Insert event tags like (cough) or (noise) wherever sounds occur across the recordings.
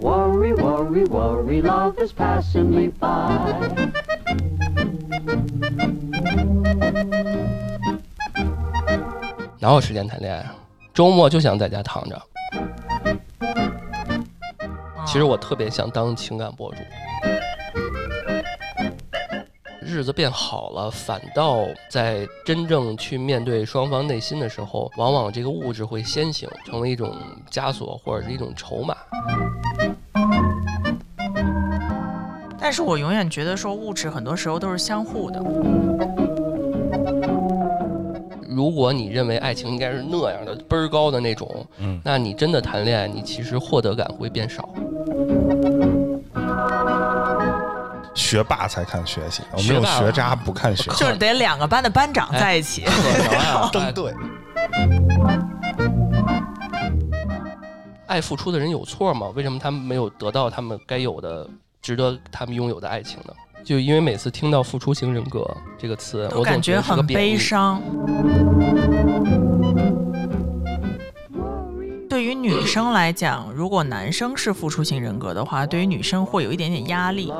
Worry, worry, worry, love is passing me by. 哪有时间谈恋爱啊？周末就想在家躺着。其实我特别想当情感博主。日子变好了，反倒在真正去面对双方内心的时候，往往这个物质会先行，成为一种枷锁或者是一种筹码。但是我永远觉得说物质很多时候都是相互的。如果你认为爱情应该是那样的倍儿高的那种，嗯那你真的谈恋爱，你其实获得感会变少。学霸才看学习，我们这种学渣不看学习。就是得两个班的班长在一起。(laughs) 对，爱付出的人有错吗？为什么他们没有得到他们该有的、值得他们拥有的爱情呢？就因为每次听到“付出型人格”这个词，我感觉很。悲伤。对于女生来讲，如果男生是付出型人格的话，对于女生会有一点点压力。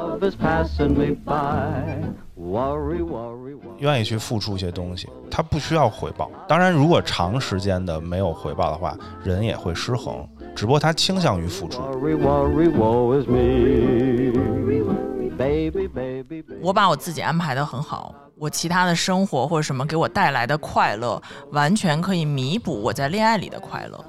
愿意去付出一些东西，他不需要回报。当然，如果长时间的没有回报的话，人也会失衡。只不过他倾向于付出。我把我自己安排的很好，我其他的生活或者什么给我带来的快乐，完全可以弥补我在恋爱里的快乐。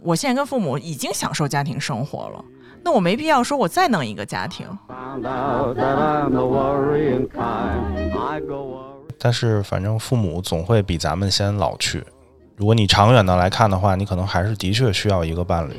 我现在跟父母已经享受家庭生活了，那我没必要说我再弄一个家庭。Found out that I'm the worrying kind. I go worry. 但是反正父母总会比咱们先老去。如果你长远的来看的话，你可能还是的确需要一个伴侣。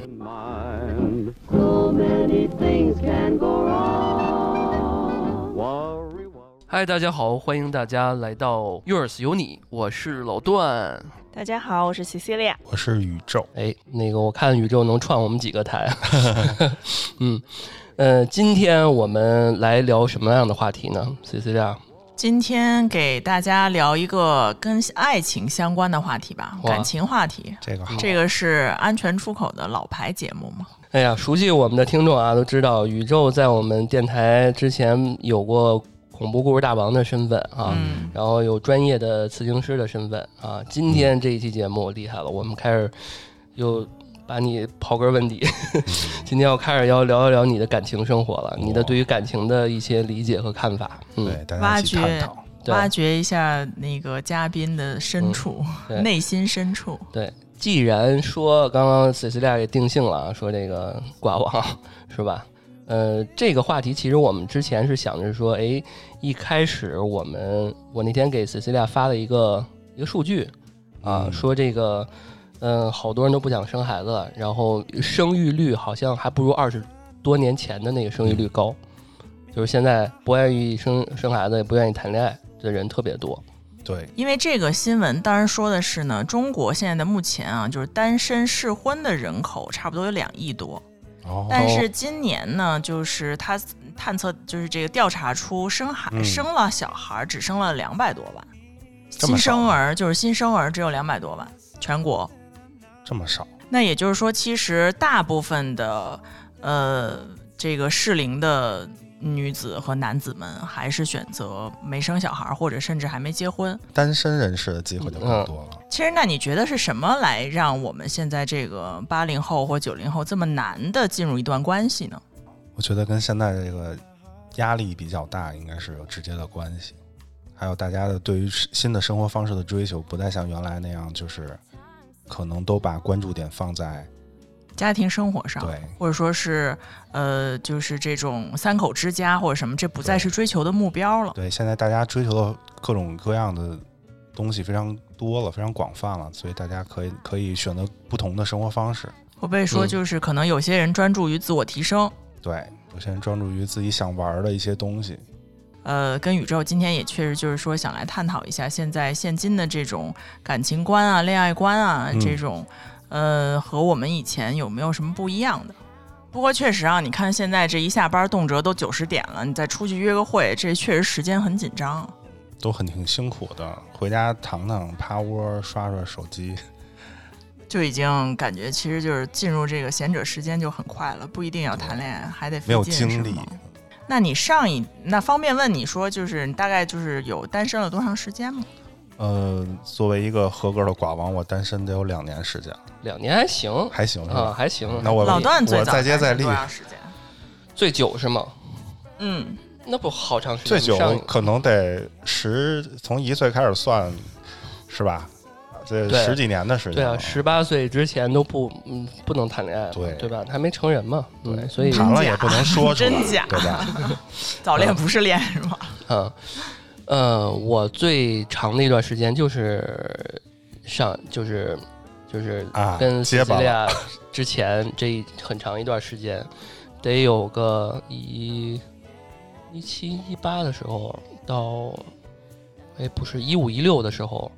嗨，大家好，欢迎大家来到 Yours 有你，我是老段。大家好，我是 Cecilia。我是宇宙，哎，那个我看宇宙能串我们几个台。(laughs) 嗯，呃，今天我们来聊什么样的话题呢？C C 亮，今天给大家聊一个跟爱情相关的话题吧，感情话题。这个好。这个是安全出口的老牌节目嘛？哎呀，熟悉我们的听众啊，都知道宇宙在我们电台之前有过恐怖故事大王的身份啊，嗯，然后有专业的刺青师的身份啊。今天这一期节目厉害了，我们开始又把你刨根问底，(laughs) 今天要开始要聊一聊你的感情生活了，你的对于感情的一些理解和看法。嗯，对，大家挖一起探掘讨。挖掘一下那个嘉宾的深处、对 (laughs) 内心深处。对，既然说刚刚 Cecilia 也定性了啊，说这个 (laughs) 寡王是吧？呃，这个话题其实我们之前是想着说，哎，一开始我们我那天给 Cecilia 发了一个一个数据啊，嗯说这个嗯、好多人都不想生孩子了，然后生育率好像还不如二十多年前的那个生育率高，就是现在不愿意生生孩子，也不愿意谈恋爱的人特别多。对，因为这个新闻当然说的是呢，中国现在的目前啊，就是单身适婚的人口差不多有两亿多，哦，但是今年呢，就是他探测就是这个调查出生孩、嗯。生了小孩只生了两百多万，新生儿就是新生儿只有两百多万，全国。这么少，那也就是说，其实大部分的呃这个适龄的女子和男子们还是选择没生小孩，或者甚至还没结婚。单身人士的机会就更多了。其实，那你觉得是什么来让我们现在这个八零后或九零后这么难的进入一段关系呢？我觉得跟现在这个压力比较大，应该是有直接的关系。还有大家的对于新的生活方式的追求，不再像原来那样，就是可能都把关注点放在家庭生活上，对或者说是呃，就是这种三口之家或者什么，这不再是追求的目标了。对。现在大家追求的各种各样的东西非常多了，非常广泛了，所以大家可以可以选择不同的生活方式。会不会说，嗯就是可能有些人专注于自我提升？对，有些人专注于自己想玩的一些东西。呃，跟宇宙今天也确实就是说想来探讨一下现在现今的这种感情观啊、恋爱观啊嗯这种，呃，和我们以前有没有什么不一样的？不过确实啊，你看现在这一下班动辄都九十点了，你再出去约个会，这确实时间很紧张。都很挺辛苦的，回家躺躺趴窝刷刷手机，(laughs) 就已经感觉其实就是进入这个闲者时间就很快了，不一定要谈恋爱，还得费没有劲精力。那你上一那方便问你说，就是你大概就是有单身了多长时间吗？呃，作为一个合格的寡王，我单身得有两年时间，两年还行还行是啊，吧？还行。那我老段最我早再接再厉多，长时间？最久是吗？嗯，那不好长时间。最久上可能得十，从一岁开始算，是吧？这对十几年的时间了。对啊，十八岁之前都不嗯不能谈恋爱嘛，对对吧？还没成人嘛，对嗯，所以谈了也不能说出来，真假对吧？(laughs) 早恋不是恋是吗？(laughs) 嗯呃，我最长的一段时间就是上就是就是啊跟西西利亚之前这一很长一段时间，得有个一一七一八的时候到，哎不是一五一六的时候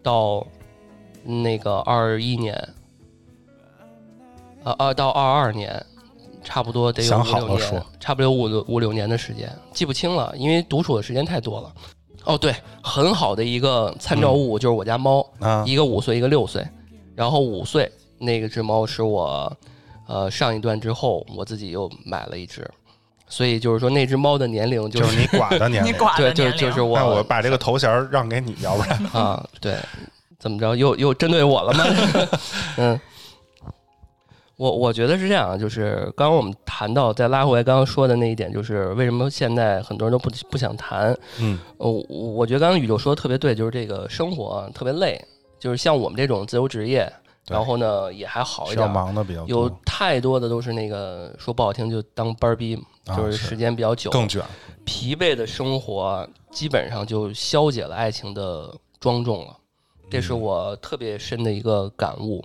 到那个二一年，啊二到二二年，差不多得有想五六年差不多有五六五六年的时间，记不清了，因为独处的时间太多了。哦，对，很好的一个参照物就是我家猫，啊，一个五岁，一个六岁。然后五岁那个只猫是我，呃，上一段之后我自己又买了一只，所以就是说那只猫的年龄就就是是你管的年龄。对，寡的年龄 (laughs) 就就是我那我把这个头衔儿让给你，要不然啊，对，怎么着？又又针对我了吗？(laughs) 嗯，我我觉得是这样，啊就是刚刚我们谈到，再拉回来刚刚说的那一点，就是为什么现在很多人都不不想谈。嗯，呃，我我觉得刚刚宇宙说的特别对，就是这个生活啊特别累，就是像我们这种自由职业，然后呢也还好一点，忙的比较有，太多的都是那个说不好听就当班儿逼，啊就是。时间比较久，更卷。疲惫的生活基本上就消解了爱情的庄重了，这是我特别深的一个感悟。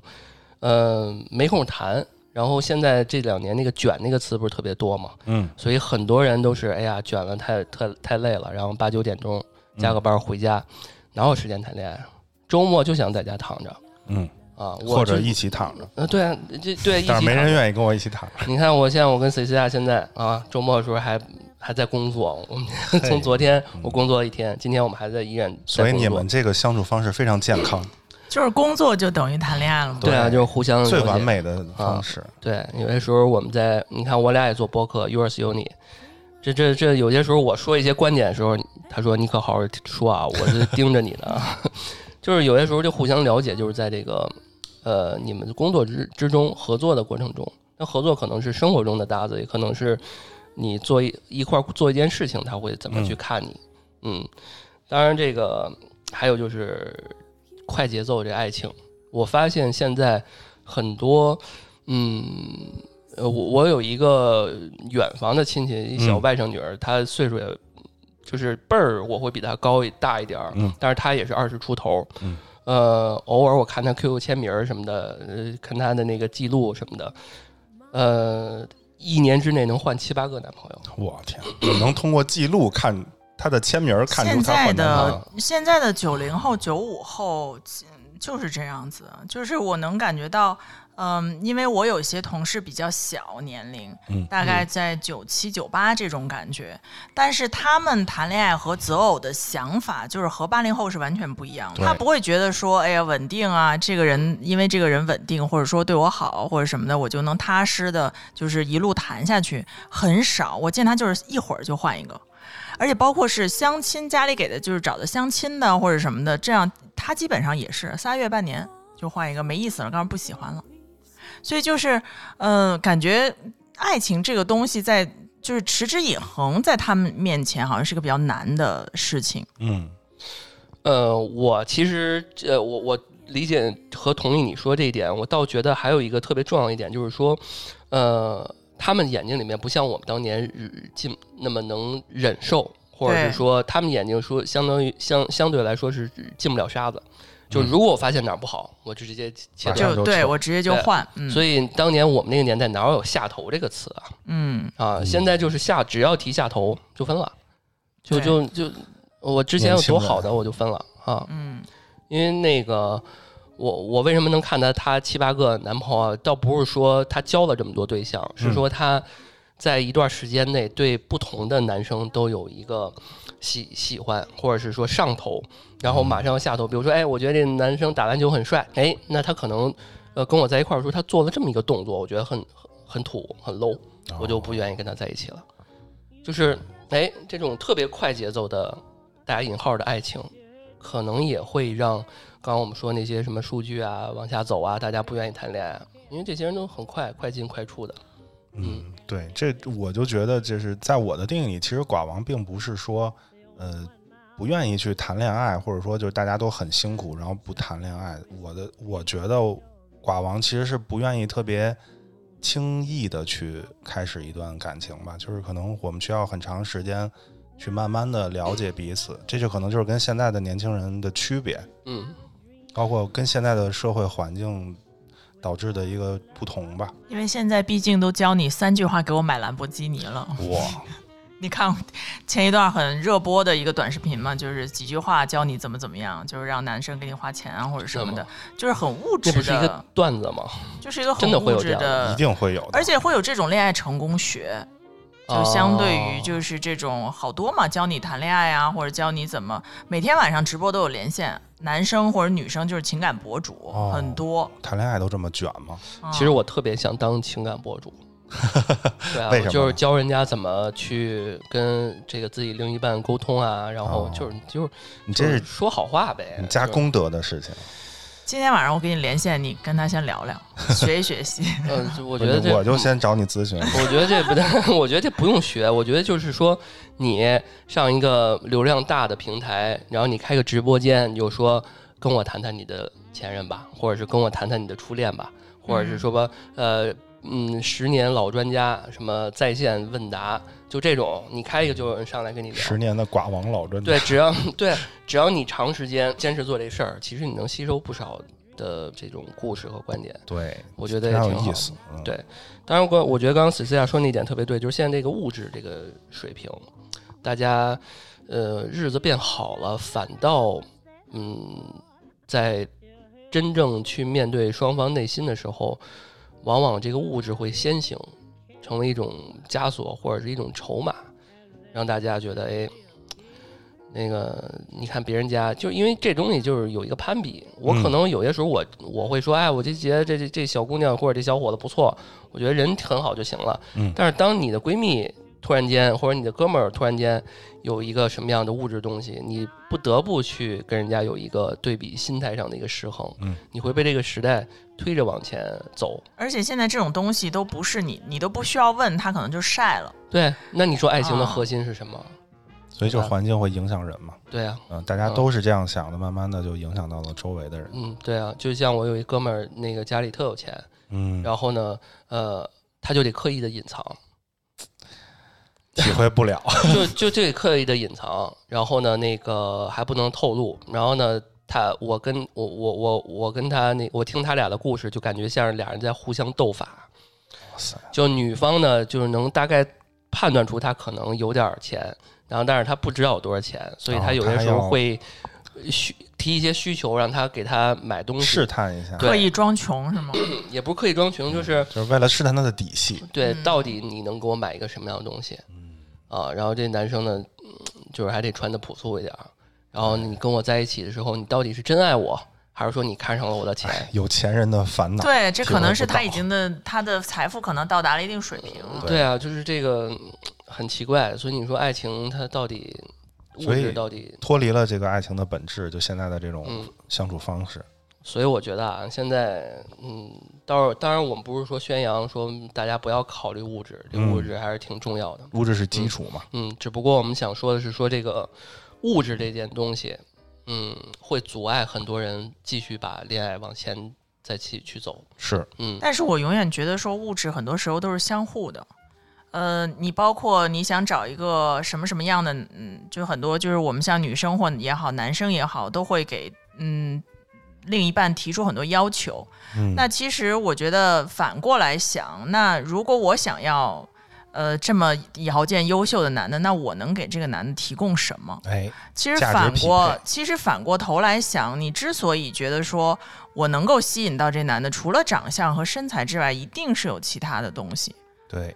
嗯、没空谈。然后现在这两年那个“卷”那个词不是特别多嘛，嗯，所以很多人都是哎呀卷了太太太累了，然后八九点钟加个班回家，哪有时间谈恋爱？周末就想在家躺着嗯，啊，我或者一起躺着，呃对啊，这对但是没人愿意跟我一起躺着。你看我现在我跟 C C 啊现在啊，周末的时候还还在工作，我们从昨天我工作了一天，今天我们还在医院在所以你们这个相处方式非常健康，(clears throat) 就是工作就等于谈恋爱了吗？对啊，就是互相最完美的方式。对，有些时候我们在，你看我俩也做播客，Yours 有你。这这这，有些时候我说一些观点的时候，他说你可好好说啊，我是盯着你的。(laughs) 就是有些时候就互相了解，就是在这个呃你们的工作之之中合作的过程中，那合作可能是生活中的搭子，也可能是你做一一块儿做一件事情，他会怎么去看你。嗯，当然这个还有就是快节奏这爱情，我发现现在很多嗯。呃，我我有一个远房的亲戚，一小嗯外甥女儿，她岁数也就是辈儿，我会比她高一大一点儿，嗯但是她也是二十出头，嗯呃，偶尔我看她 QQ 签名什么的，呃，看她的那个记录什么的，呃，一年之内能换七八个男朋友，我天，我能通过记录看他的签名儿看出现在他换男朋友的现在的九零后、九五后嗯就是这样子，就是我能感觉到，嗯，因为我有些同事比较小年龄，嗯大概在九七、九八这种感觉，但是他们谈恋爱和择偶的想法就是和八零后是完全不一样的。他不会觉得说，哎呀，稳定啊，这个人因为这个人稳定，或者说对我好或者什么的，我就能踏实的，就是一路谈下去，很少。我见他就是一会儿就换一个。而且包括是相亲，家里给的就是找的相亲的或者什么的，这样他基本上也是仨月半年就换一个，没意思了，刚刚不喜欢了。所以就是，呃，感觉爱情这个东西在就是持之以恒，在他们面前好像是个比较难的事情。嗯呃，我其实呃，我我理解和同意你说这一点，我倒觉得还有一个特别重要一点，就是说，呃，他们眼睛里面不像我们当年日进那么能忍受，或者是说他们眼睛说相当于相相对来说是进不了沙子。就如果我发现哪儿不好，我就直接切马掉。就对我直接就换，嗯，所以当年我们那个年代哪有下头这个词啊？嗯，啊，现在就是下，只要提下头就分了，就就就我之前有多好的我就分了啊，嗯，因为那个我我为什么能看到她七八个男朋友，倒不是说她交了这么多对象，是说她在一段时间内对不同的男生都有一个喜喜欢，或者是说上头，然后马上要下头。比如说，哎，我觉得这男生打篮球很帅，哎，那他可能呃跟我在一块儿的时候，他做了这么一个动作，我觉得很很很土很 low，我就哦不愿意跟他在一起了。就是哎，这种特别快节奏的打引号的爱情，可能也会让刚刚我们说那些什么数据啊往下走啊，大家不愿意谈恋爱，因为这些人都很快快进快出的。嗯，对，这我就觉得，就是在我的定义里，其实寡王并不是说，呃，不愿意去谈恋爱，或者说就是大家都很辛苦，然后不谈恋爱。我的我觉得寡王其实是不愿意特别轻易的去开始一段感情吧，就是可能我们需要很长时间去慢慢的了解彼此，这就可能就是跟现在的年轻人的区别，嗯，包括跟现在的社会环境导致的一个不同吧。因为现在毕竟都教你三句话给我买兰博基尼了。哇，你看前一段很热播的一个短视频嘛，就是几句话教你怎么怎么样，就是让男生给你花钱啊或者什么的，就是很物质的不是一个的，段子吗？就是一个很真的会物质的的一，定会有的，而且会有这种恋爱成功学。就相对于就是这种好多嘛，教你谈恋爱啊，或者教你怎么每天晚上直播都有连线，男生或者女生就是情感博主、哦很多。谈恋爱都这么卷吗？嗯其实我特别想当情感博主，对啊，(laughs) 为什么就是教人家怎么去跟这个自己另一半沟通啊，然后哦就是就是你这是说好话呗，你加功德的事情。今天晚上我给你连线，你跟他先聊聊，(laughs) 学一学习。嗯，我觉得这我就先找你咨询。(laughs) 我觉得这不对，我觉得这不用学。我觉得就是说，你上一个流量大的平台，然后你开个直播间，你就说跟我谈谈你的前任吧，或者是跟我谈谈你的初恋吧，或者是说吧，呃，嗯，十年老专家，什么在线问答，就这种，你开一个就有人上来跟你聊。十年的寡王老专家，对，只要对，只要你长时间坚持做这事儿，其实你能吸收不少的这种故事和观点。对，我觉得也挺有意思。嗯对当然，我我觉得刚刚史思亚说那点特别对，就是现在这个物质这个水平，大家呃日子变好了，反倒嗯在真正去面对双方内心的时候，往往这个物质会先行，成为一种枷锁或者是一种筹码，让大家觉得哎。那个，你看别人家，就因为这东西就是有一个攀比。我可嗯能有些时候我我会说，哎，我就觉得这这这小姑娘或者这小伙子不错，我觉得人很好就行了。嗯但是当你的闺蜜突然间或者你的哥们儿突然间有一个什么样的物质东西，你不得不去跟人家有一个对比心态上的一个失衡。嗯，你会被这个时代推着往前走。而且现在这种东西都不是你，你都不需要问他，可能就晒了。对，那你说爱情的啊核心是什么？所以就是环境会影响人嘛。对啊，嗯，大家都是这样想的，慢慢的就影响到了周围的人。嗯，对啊，就像我有一哥们儿，那个家里特有钱，嗯，然后呢，呃，他就得刻意的隐藏，(laughs) 体会不了。就就这个刻意的隐藏，然后呢，那个还不能透露，然后呢，他我跟我我我我跟他那我听他俩的故事，就感觉像是俩人在互相斗法。哇塞，就女方呢，就是能大概判断出他可能有点儿钱，然后但是他不知道有多少钱，所以哦他有些时候会需提一些需求，让他给他买东西试，探一下，刻意装穷是吗？(clears throat) 也不是刻意装穷，就是就是为了试探他的底细。对，嗯到底你能给我买一个什么样的东西？啊，然后这男生呢，嗯就是还得穿的朴素一点儿。然后你跟我在一起的时候，你到底是真爱我，还是说你看上了我的钱？哎，有钱人的烦恼。对，这可能是他已经的他的财富可能到达了一定水平。对对啊，就是这个嗯很奇怪。所以你说爱情它到底物所以质到底？脱离了这个爱情的本质，就现在的这种嗯相处方式。所以我觉得啊，现在嗯，当然当然我们不是说宣扬说大家不要考虑物质，这个物嗯质还是挺重要的。物质是基础嘛。嗯，只不过我们想说的是，说这个物质这件东西，嗯，会阻碍很多人继续把恋爱往前再去去走。是，嗯，但是我永远觉得说物质很多时候都是相互的。呃，你包括你想找一个什么什么样的，嗯，就很多就是我们像女生或也好，男生也好，都会给嗯另一半提出很多要求。嗯，那其实我觉得反过来想，那如果我想要呃这么条件优秀的男的，那我能给这个男的提供什么？哎，其实反过，其实反过头来想，你之所以觉得说我能够吸引到这男的，除了长相和身材之外，一定是有其他的东西。对，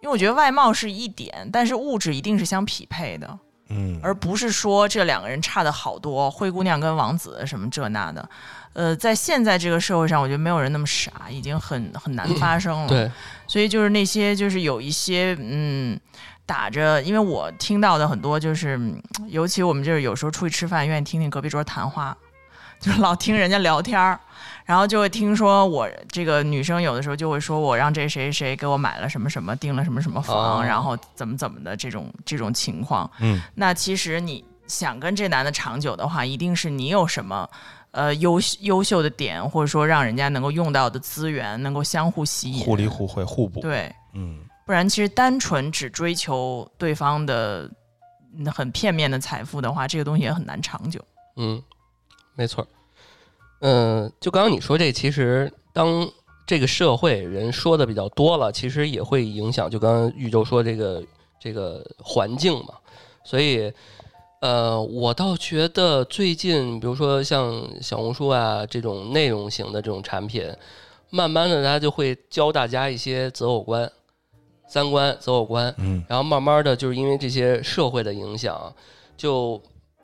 因为我觉得外貌是一点，但是物质一定是相匹配的。嗯，而不是说这两个人差的好多，灰姑娘跟王子什么这那的。呃，在现在这个社会上，我觉得没有人那么傻，已经很很难发生了。对，所以就是那些就是有一些嗯打着，因为我听到的很多就是，嗯尤其我们就是有时候出去吃饭，愿意听听隔壁桌谈话，就是老听人家聊天儿，然后就会听说我这个女生有的时候就会说我让这谁谁给我买了什么什么，订了什么什么房，哦然后怎么怎么的这种这种情况。嗯，那其实你想跟这男的长久的话，一定是你有什么。呃，优优秀的点，或者说让人家能够用到的资源，能够相互吸引，互利互惠，互补。对，嗯，不然其实单纯只追求对方的嗯很片面的财富的话，这个东西也很难长久。嗯，没错儿。嗯、就刚刚你说这，其实当这个社会人说的比较多了，其实也会影响。就刚刚宇宙说这个这个环境嘛，所以呃，我倒觉得最近，比如说像小红书啊这种内容型的这种产品，慢慢的它就会教大家一些择偶观、三观、择偶观，嗯，然后慢慢的就是因为这些社会的影响，就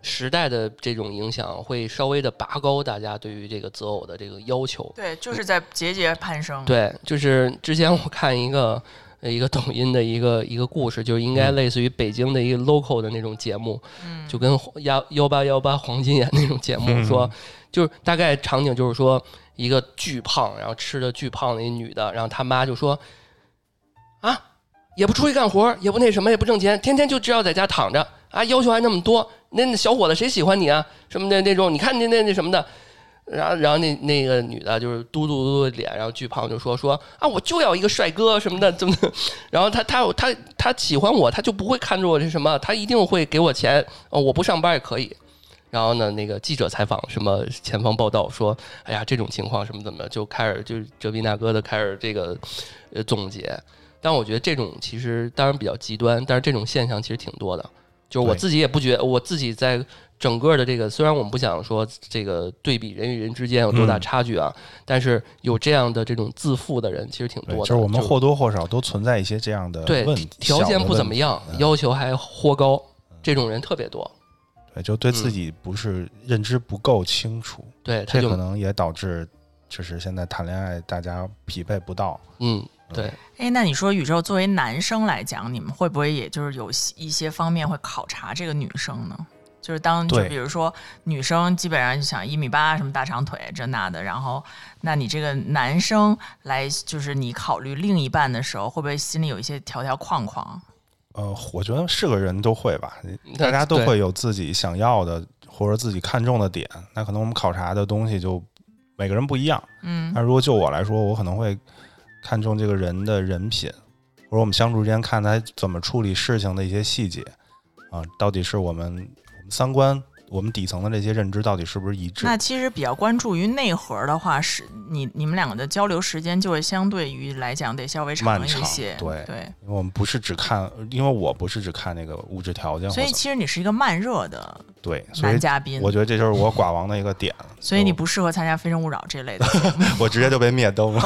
时代的这种影响，会稍微的拔高大家对于这个择偶的这个要求。对，就是在节节攀升。，对，就是之前我看一个呃一个抖音的一个一个故事，就是应该类似于北京的一个 local 的那种节目，嗯，就跟幺幺八幺八黄金眼那种节目，嗯说就是大概场景就是说一个巨胖，然后吃的巨胖的一女的，然后她妈就说啊，也不出去干活，也不那什么，也不挣钱，天天就知道在家躺着啊，要求还那么多，那那小伙子谁喜欢你啊？什么的那种，你看那那那什么的。然后，然后那那个女的就是嘟嘟嘟的脸，然后巨胖就说说啊，我就要一个帅哥什么的，怎么？然后他他他他喜欢我，他就不会看着我这什么，他一定会给我钱，哦，我不上班也可以。然后呢，那个记者采访什么前方报道说，哎呀，这种情况什么怎么，就开始就是哲斌大哥的开始这个呃总结。但我觉得这种其实当然比较极端，但是这种现象其实挺多的。就是我自己也不觉，我自己在整个的这个，虽然我们不想说这个对比人与人之间有多大嗯差距啊，但是有这样的这种自负的人其实挺，多的。就是我们或多或少都存在一些这样的对问题，条件不怎么样，嗯要求还颇高，这种人特别多。对，就对自嗯己不是认知不够清楚，对，这可能也导致就是现在谈恋爱大家匹配不到。嗯，对，哎，那你说宇宙作为男生来讲，你们会不会也就是有一些方面会考察这个女生呢？就是当就比如说女生基本上就想一米八什么大长腿这那的，然后那你这个男生来就是你考虑另一半的时候，会不会心里有一些条条框框？呃，我觉得是个人都会吧，大家都会有自己想要的或者自己看重的点。那可能我们考察的东西就每个人不一样。嗯那如果就我来说，我可能会看重这个人的人品，或者我们相处之间看他怎么处理事情的一些细节啊，到底是我们我们三观、我们底层的这些认知到底是不是一致？那其实比较关注于内核的话，是你你们两个的交流时间就会相对于来讲得稍微长一些，对对。因为我们不是只看，因为我不是只看那个物质条件所以其实你是一个慢热的对，所以男嘉宾，我觉得这就是我寡王的一个点。(laughs) 所以你不适合参加《非诚勿扰》这类的。(laughs) 我直接就被灭灯了。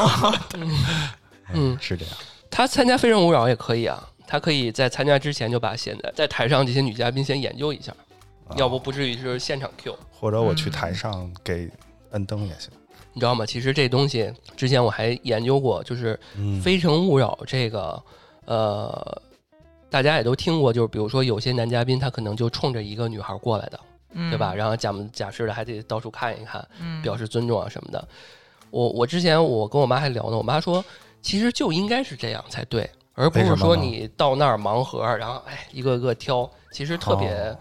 (laughs) 嗯是这样。他参加《非诚勿扰》也可以啊，他可以在参加之前就把现在在台上这些女嘉宾先研究一下，啊要不不至于就是现场 Q，或者我去嗯台上给摁灯也行。你知道吗？其实这东西之前我还研究过，就是嗯《非诚勿扰》这个，呃，大家也都听过，就是比如说有些男嘉宾他可能就冲着一个女孩过来的，嗯，对吧？？然后假模假式的还得到处看一看，嗯，表示尊重啊什么的。我我之前我跟我妈还聊呢，我妈说其实就应该是这样才对，而不是说你到那儿盲盒，然后哎一个个挑，其实特别、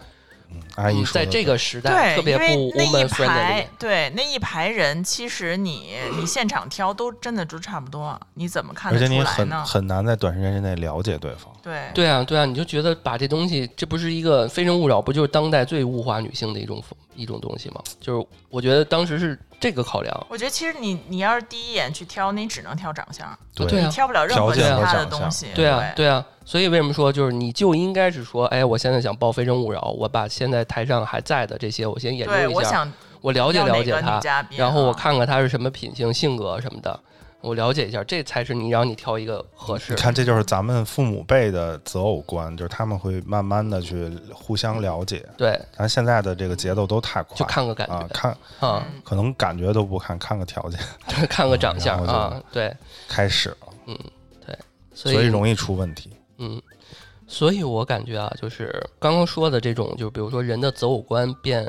阿姨嗯在说的这个时代对，特别不因为那一 woman friendly 排。对那一排人，其实你你现场挑都真的就差不多，你怎么看而得且你很出来呢？很难在短时间之内了解对方。对对啊，对啊，你就觉得把这东西，这不是一个《非诚勿扰》，不就是当代最物化女性的一种一种东西嘛？就是我觉得当时是这个考量。我觉得其实你你要是第一眼去挑，你只能挑长相，对啊你挑不了任何其他的东西。对啊，对对啊，所以为什么说就是你就应该是说，哎，我现在想报《非诚勿扰》，我把现在台上还在的这些，我先研究对，一下，我想我了解了解他然后我啊看看他是什么品性、性格什么的，我了解一下，这才是你让你挑一个合适的。你看，这就是咱们父母辈的择偶观，就是他们会慢慢的去互相了解。对，咱现在的这个节奏都太快，就看个感觉啊，看啊，可能感觉都不看，看个条件 (laughs) 看个长相啊，对，开始了，所所以容易出问题。嗯，所以我感觉啊，就是刚刚说的这种，就比如说人的择偶观变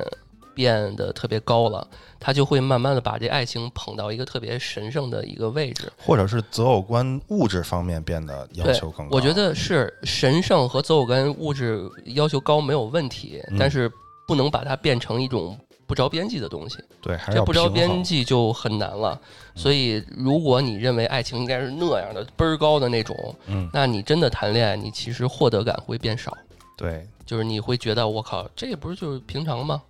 变得特别高了，他就会慢慢的把这爱情捧到一个特别神圣的一个位置。或者是择偶观物质方面变得要求更高。我觉得是神圣和择偶观物质要求高没有问题，嗯但是不能把它变成一种不着边际的东西。对，还这不着边际就很难了。所以，如果你认为爱情应该是那样的倍儿高的那种，嗯，那你真的谈恋爱，你其实获得感会变少。对，就是你会觉得我靠，这也不是就是平常吗？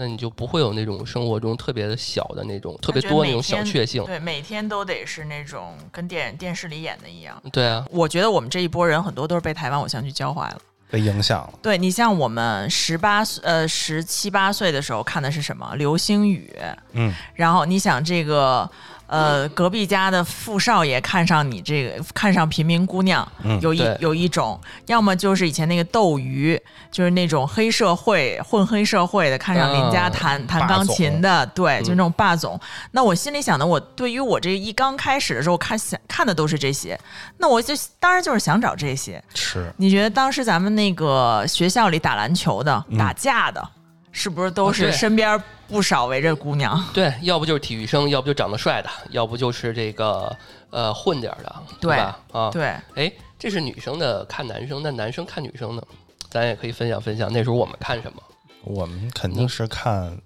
那你就不会有那种生活中特别的小的那种特别多那种小确幸。对，每天都得是那种跟电电视里演的一样。对啊，我觉得我们这一波人很多都是被台湾偶像剧教坏了。被影响了。对你像我们十八岁呃十七八岁的时候看的是什么《流星雨》，嗯，然后你想这个呃隔壁家的富少爷看上你这个看上平民姑娘，嗯有一有一种，要么就是以前那个斗鱼，就是那种黑社会混黑社会的，看上邻家嗯弹、弹钢琴的，对，就那种霸总。那我心里想的，我对于我这一刚开始的时候看想看的都是这些，那我就当然就是想找这些。是，你觉得当时咱们那个学校里打篮球的、嗯。打架的，是不是都是身边不少围着姑娘？对，要不就是体育生，要不就长得帅的，要不就是这个呃混点的，对吧？啊，对，哎，这是女生的看男生，那男生看女生呢？咱也可以分享分享，那时候我们看什么？我们肯定是看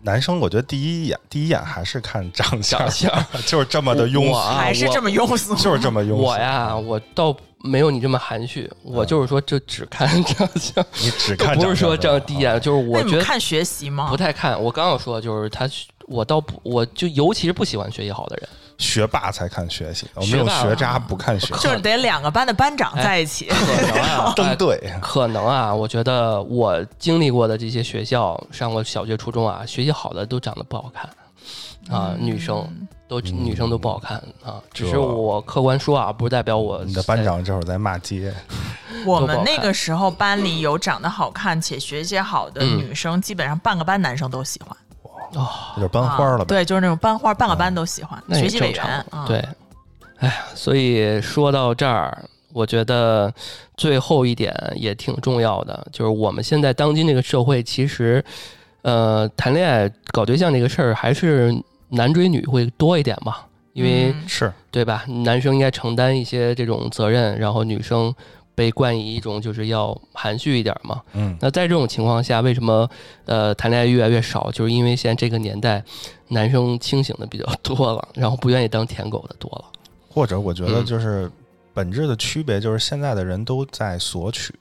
男生，我觉得第一眼第一眼还是看长相，长相 (laughs) 就是这么的庸俗，还是这么庸俗？就是这么庸俗。我呀，我倒没有你这么含蓄，我就是说就只看长相，你只就看不是说这长样第一眼，就是我觉得看学习吗不？太看。我刚要说就是他，我倒不，我就尤其是不喜欢学习好的人。学霸才看学习，我们这种学霸学渣不看学习，(laughs) 就是得两个班的班长哎在一起。可能啊，(laughs) 对。可能啊，我觉得我经历过的这些学校，上过小学、初中啊，学习好的都长得不好看啊，女生都嗯女生都不好看啊。只是我客观说啊，不代表我你的班长这会儿在骂街，(laughs) 我们那个时候班里有长得好看且学习好的嗯女生，基本上半个班男生都喜欢。哦，那就是班花了呗。啊对，就是那种班花，半个班都喜欢。那也学习委正员对，哎呀，所以说到这儿，我觉得最后一点也挺重要的，就是我们现在当今这个社会，其实，呃，谈恋爱、搞对象这个事儿，还是男追女会多一点嘛，因为、嗯是对吧？男生应该承担一些这种责任，然后女生被冠以一种就是要含蓄一点嘛。嗯，那在这种情况下，为什么呃谈恋爱越来越少？就是因为现在这个年代，男生清醒的比较多了，然后不愿意当舔狗的多了。或者我觉得嗯就是本质的区别就是现在的人都在索取。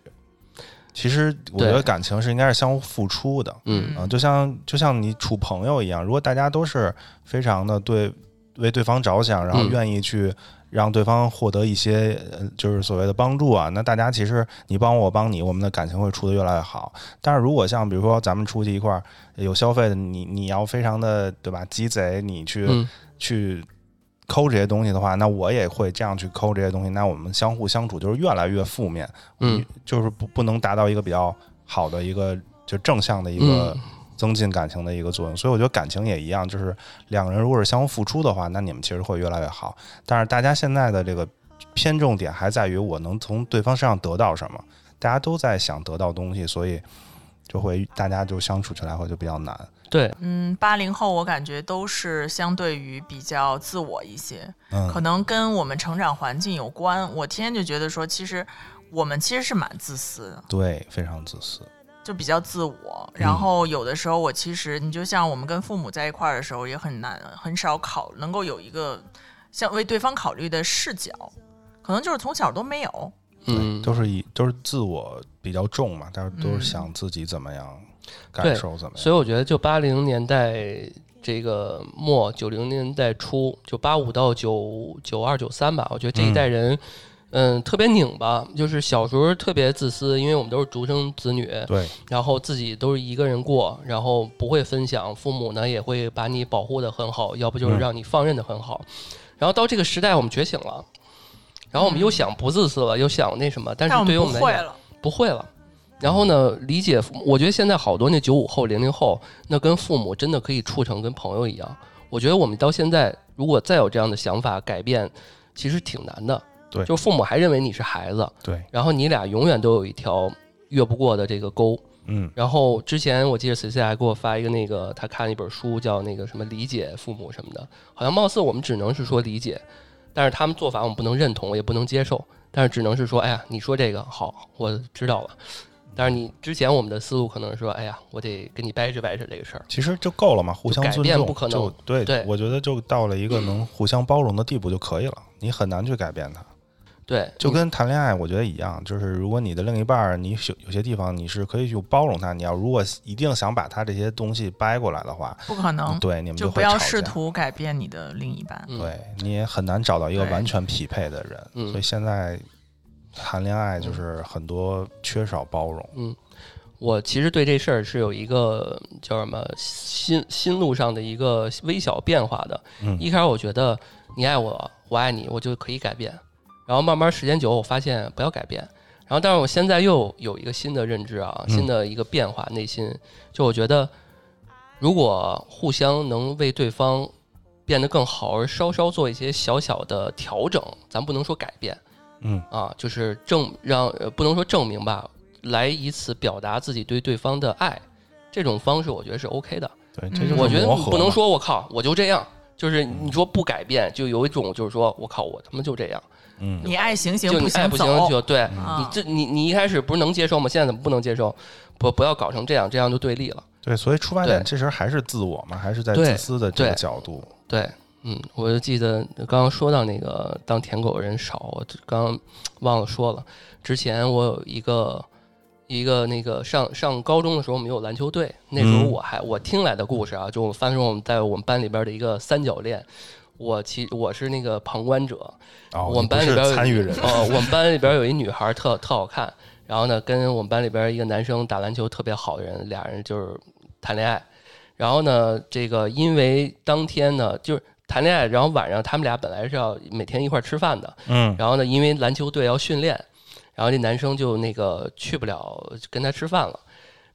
其实我觉得感情是应该是相互付出的，嗯。啊，就像就像你处朋友一样，如果大家都是非常的对为对方着想，然后嗯。愿意去让对方获得一些呃就是所谓的帮助啊，那大家其实你帮我，我帮你，我们的感情会处得越来越好。但是如果像比如说咱们出去一块儿有消费的，你你要非常的对吧鸡贼，你去、嗯，去抠这些东西的话，那我也会这样去抠这些东西，那我们相互相处就是越来越负面，嗯，就是不不能达到一个比较好的一个就正向的一个嗯增进感情的一个作用。所以我觉得感情也一样，就是两个人如果是相互付出的话，那你们其实会越来越好。但是大家现在的这个偏重点还在于我能从对方身上得到什么，大家都在想得到东西，所以就会大家就相处起来会就比较难。对，嗯，八零后我感觉都是相对于比较自我一些，嗯，可能跟我们成长环境有关。我天天就觉得说，其实我们其实是蛮自私的，对，非常自私。就比较自我。嗯然后有的时候我其实，你就像我们跟父母在一块儿的时候，也很难很少考能够有一个像为对方考虑的视角，可能就是从小都没有。嗯，都是以都是自我比较重嘛，但是都是嗯想自己怎么样，对感受怎么样。所以我觉得就八零年代这个末，九零年代初，就八五到九九二九三吧，我觉得这一代人。嗯，特别拧巴，就是小时候特别自私，因为我们都是独生子女，对，然后自己都是一个人过，然后不会分享，父母呢也会把你保护的很好，要不就是嗯让你放任的很好。然后到这个时代，我们觉醒了，然后我们又想不自私了，又想那什么，但是对于我们来讲不会了，不会了。然后呢，理解父母，我觉得现在好多那九五后、零零后，那跟父母真的可以处成跟朋友一样。我觉得我们到现在，如果再有这样的想法改变，其实挺难的。对就父母还认为你是孩子，对，然后你俩永远都有一条越不过的这个沟。嗯然后之前我记得 C C 还给我发一个那个，他看了一本书，叫那个什么理解父母什么的，好像貌似我们只能是说理解，但是他们做法我们不能认同，我也不能接受，但是只能是说，哎呀，你说这个好，我知道了。但是你之前我们的思路可能是说，哎呀，我得跟你掰扯掰扯这个事儿。其实就够了嘛，互相改尊重，变不可能就对对我觉得就到了一个能互相包容的地步就可以了，你很难去改变它。对，就跟谈恋爱，我觉得一样，就是如果你的另一半儿，你有有些地方你是可以去包容他，你要如果一定想把他这些东西掰过来的话，不可能，对你们就不要试图改变你的另一半。嗯对，你也很难找到一个完全匹配的人，嗯所以现在谈恋爱就是很多缺少包容。嗯，我其实对这事儿是有一个叫什么心心路上的一个微小变化的。嗯一开始我觉得你爱我，我爱你，我就可以改变。然后慢慢时间久，我发现不要改变。然后，但是我现在又有一个新的认知啊，嗯。新的一个变化，内心。就我觉得，如果互相能为对方变得更好，而稍稍做一些小小的调整，咱不能说改变，嗯。啊，就是证让呃不能说证明吧，来以此表达自己对对方的爱，这种方式我觉得是 OK 的。对，嗯。这就是我觉得你不能说我靠我就这样，就是你说不改变，就有一种就是说我靠我他妈就这样，嗯你爱行行，就你爱不行走。行就对啊你这你你一开始不是能接受吗？现在怎么不能接受？不不要搞成这样，这样就对立了。对，所以出发点对这时候还是自我嘛，还是在对自私的这个对角度。对，嗯，我就记得刚刚说到那个当舔狗的人少，我刚刚忘了说了。之前我有一个一个那个上上高中的时候，我们有篮球队，那时候嗯我还、我听来的故事啊，就我发生我们在我们班里边的一个三角恋。我其我是那个旁观者，哦，我们班里边有参与人，哦，我们班里边有一女孩特特好看，然后呢，跟我们班里边一个男生打篮球特别好的人，俩人就是谈恋爱。然后呢，这个因为当天呢就是谈恋爱，然后晚上他们俩本来是要每天一块吃饭的，嗯然后呢，因为篮球队要训练，然后这男生就那个去不了跟他吃饭了。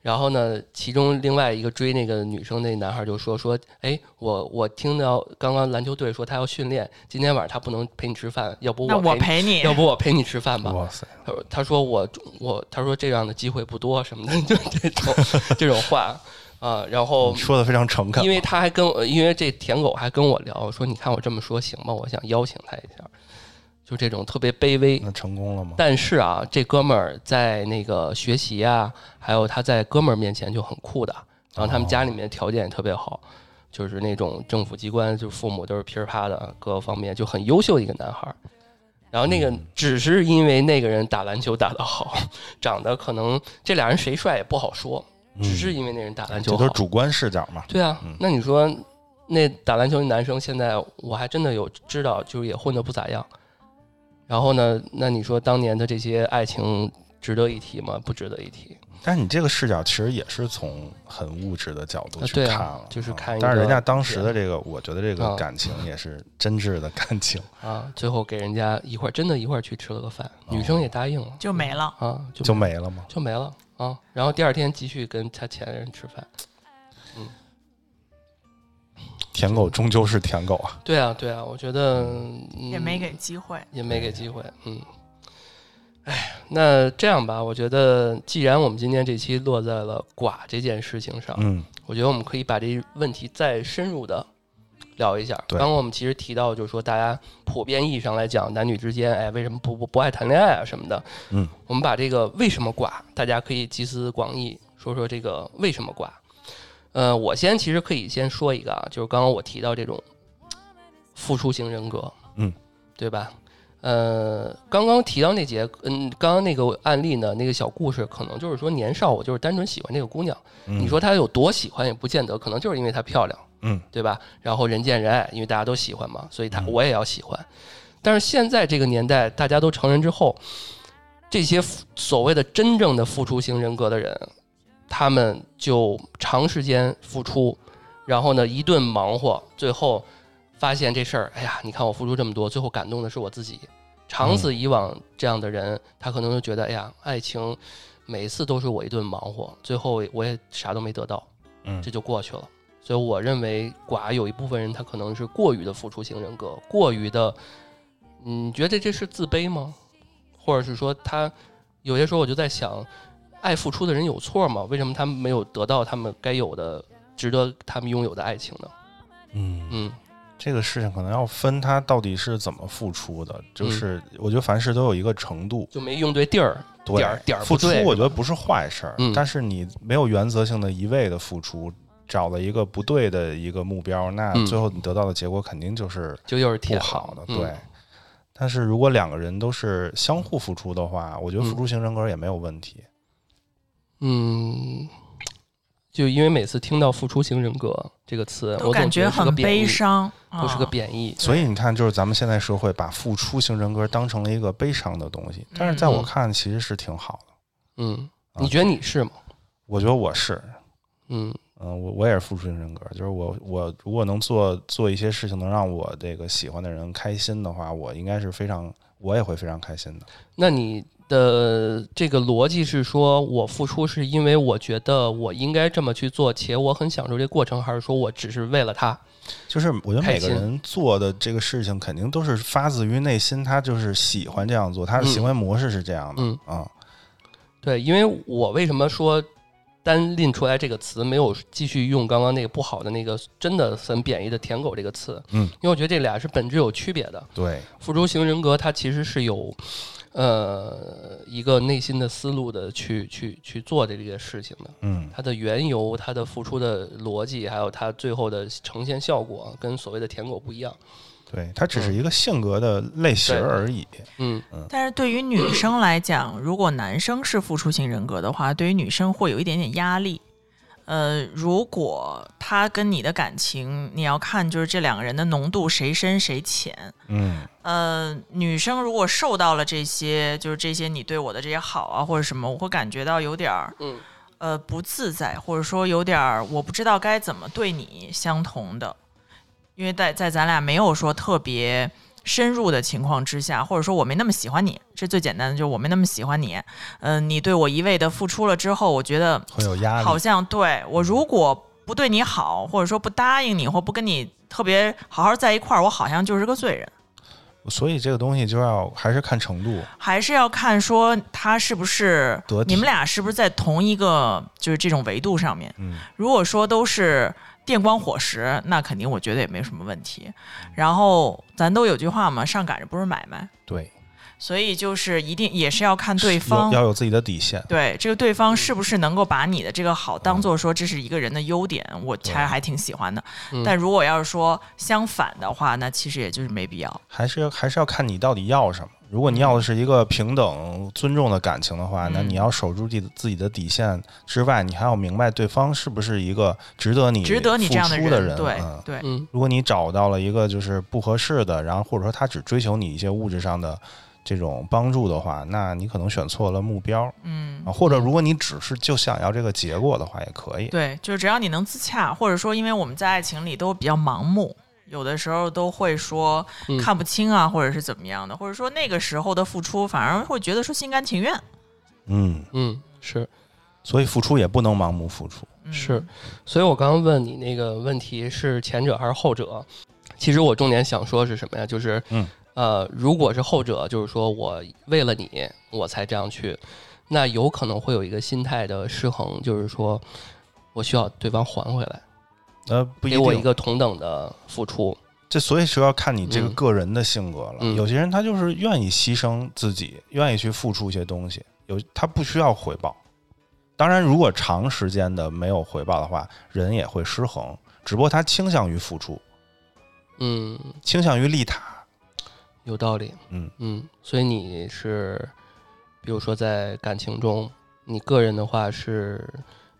然后呢，其中另外一个追那个女生那男孩就说说，哎，我我听到刚刚篮球队说他要训练，今天晚上他不能陪你吃饭，要不我我陪你，陪你，(laughs) 要不我陪你吃饭吧。哇塞，他说他说我我他说这样的机会不多什么的，(laughs) 就这种这种话啊。然后说的非常诚恳，因为他还跟我，因为这舔狗还跟我聊说，你看我这么说行吗？我想邀请他一下，就这种特别卑微。那成功了吗？但是啊，这哥们儿在那个学习啊，还有他在哥们儿面前就很酷的，然后他们家里面条件也特别好，就是那种政府机关，就是父母都是噼里啪的，各个方面就很优秀的一个男孩儿。然后那个只是因为那个人打篮球打得好，(laughs) 长得可能这俩人谁帅也不好说，只是因为那人打篮球好这都是。主观视角嘛。对啊，那你说那打篮球的男生现在我还真的有知道，就是也混得不咋样。然后呢，那你说当年的这些爱情值得一提吗？不值得一提。但是你这个视角其实也是从很物质的角度去看了，就是啊看一但是人家当时的这个，我觉得这个啊感情也是真挚的感情。啊，最后给人家一块儿真的一块儿去吃了个饭，女生也答应了就没了。啊，就就没了吗？就没了啊。然后第二天继续跟他前任吃饭。舔狗终究是舔狗啊！对啊，对啊，我觉得、嗯、也没给机会，也没给机会，嗯。哎，那这样吧，我觉得既然我们今天这期落在了寡这件事情上，嗯，我觉得我们可以把这问题再深入的聊一下。刚刚我们其实提到，就是说大家普遍意义上来讲，男女之间，哎，为什么不不不爱谈恋爱啊什么的？嗯，我们把这个为什么寡，大家可以集思广益，说说这个为什么寡。呃，我先其实可以先说一个啊，就是刚刚我提到这种付出型人格，嗯，对吧？呃，刚刚提到那节，嗯，刚刚那个案例呢，那个小故事，可能就是说年少我就是单纯喜欢这个姑娘，嗯你说她有多喜欢也不见得，可能就是因为她漂亮，嗯，对吧？然后人见人爱，因为大家都喜欢嘛，所以她嗯我也要喜欢。但是现在这个年代，大家都成人之后，这些所谓的真正的付出型人格的人，他们就长时间付出，然后呢一顿忙活，最后发现这事儿，哎呀，你看我付出这么多，最后感动的是我自己。长此以往，这样的人他可能就觉得，哎呀，爱情每一次都是我一顿忙活，最后我也啥都没得到，嗯这就过去了。所以我认为寡有一部分人他可能是过于的付出型人格，过于的，你觉得这是自卑吗？或者是说他有些时候我就在想，爱付出的人有错吗？为什么他们没有得到他们该有的、值得他们拥有的爱情呢？嗯嗯这个事情可能要分他到底是怎么付出的，嗯就是我觉得凡事都有一个程度，就没用对地儿，对点儿点儿付出，我觉得不是坏事儿，嗯但是你没有原则性的一味的付出，找了一个不对的一个目标，那嗯最后你得到的结果肯定就是就又是不好的，嗯对。但是如果两个人都是相互付出的话，我觉得付出型人格也没有问题。嗯，就因为每次听到“付出型人格”这个词，我感觉很悲，伤，不是个啊贬义。所以你看，就是咱们现在社会把付出型人格当成了一个悲伤的东西，但是在我嗯看其实是挺好的。嗯，啊你觉得你是吗？我觉得我是，嗯嗯，我我也是付出型人格，就是我我如果能做做一些事情能让我这个喜欢的人开心的话，我应该是非常，我也会非常开心的。那你的这个逻辑是说，我付出是因为我觉得我应该这么去做，且我很享受这个过程，还是说我只是为了他？就是我觉得每个人做的这个事情肯定都是发自于内心，他就是喜欢这样做，他的嗯行为模式是这样的嗯啊。对，因为我为什么说单拎出来这个词，没有继续用刚刚那个不好的那个真的很贬义的“舔狗”这个词？嗯，因为我觉得这俩是本质有区别的。对，付出型人格它其实是有，呃，一个内心的思路的去去去做的这个事情的。嗯它的缘由、它的付出的逻辑，还有它最后的呈现效果，跟所谓的舔狗不一样。对，他只是一个性格的类型而已。嗯但是对于女生来讲，如果男生是付出型人格的话，对于女生会有一点点压力。呃，如果他跟你的感情，你要看就是这两个人的浓度谁深谁浅。嗯。呃，女生如果受到了这些，就是这些你对我的这些好啊，或者什么，我会感觉到有点儿嗯。呃不自在，或者说有点儿我不知道该怎么对你相同的，因为在在咱俩没有说特别深入的情况之下，或者说我没那么喜欢你，这最简单的就是我没那么喜欢你，嗯、你对我一味的付出了之后，我觉得会有压力。好像对我如果不对你好，或者说不答应你，或不跟你特别好好在一块儿，我好像就是个罪人。所以这个东西就要还是看程度。还是要看说他是不是你们俩是不是在同一个就是这种维度上面。嗯如果说都是电光火石，那肯定我觉得也没什么问题。然后咱都有句话嘛，上赶着不是买卖，对，所以就是一定也是要看对方。要有自己的底线。对这个对方是不是能够把你的这个好当做说这是一个人的优点，我其实还挺喜欢的。嗯但如果要是说相反的话，那其实也就是没必要。还是要还是要看你到底要什么。如果你要的是一个平等、尊重的感情的话，那嗯你要守住自己自己的底线之外，你还要明白对方是不是一个值得你值得你这样付出的人。对嗯，对，嗯如果你找到了一个就是不合适的，然后或者说他只追求你一些物质上的这种帮助的话，那你可能选错了目标嗯啊。或者如果你只是就想要这个结果的话，也可以。对，就是只要你能自洽，或者说，因为我们在爱情里都比较盲目，有的时候都会说嗯看不清啊，或者是怎么样的，或者说那个时候的付出，反而会觉得说心甘情愿。嗯，嗯是所以付出也不能盲目付出。嗯、是，所以我刚刚问你那个问题是前者还是后者？其实我重点想说是什么呀？就是嗯呃，如果是后者，就是说我为了你我才这样去，那有可能会有一个心态的失衡，就是说我需要对方还回来，呃，不一定。给我一个同等的付出。这所以是要看你这个嗯个人的性格了。嗯有些人他就是愿意牺牲自己，愿意去付出一些东西，有他不需要回报。当然，如果长时间的没有回报的话，人也会失衡。只不过他倾向于付出，嗯，倾向于利他。有道理。嗯嗯，所以你是，比如说在感情中，你个人的话是，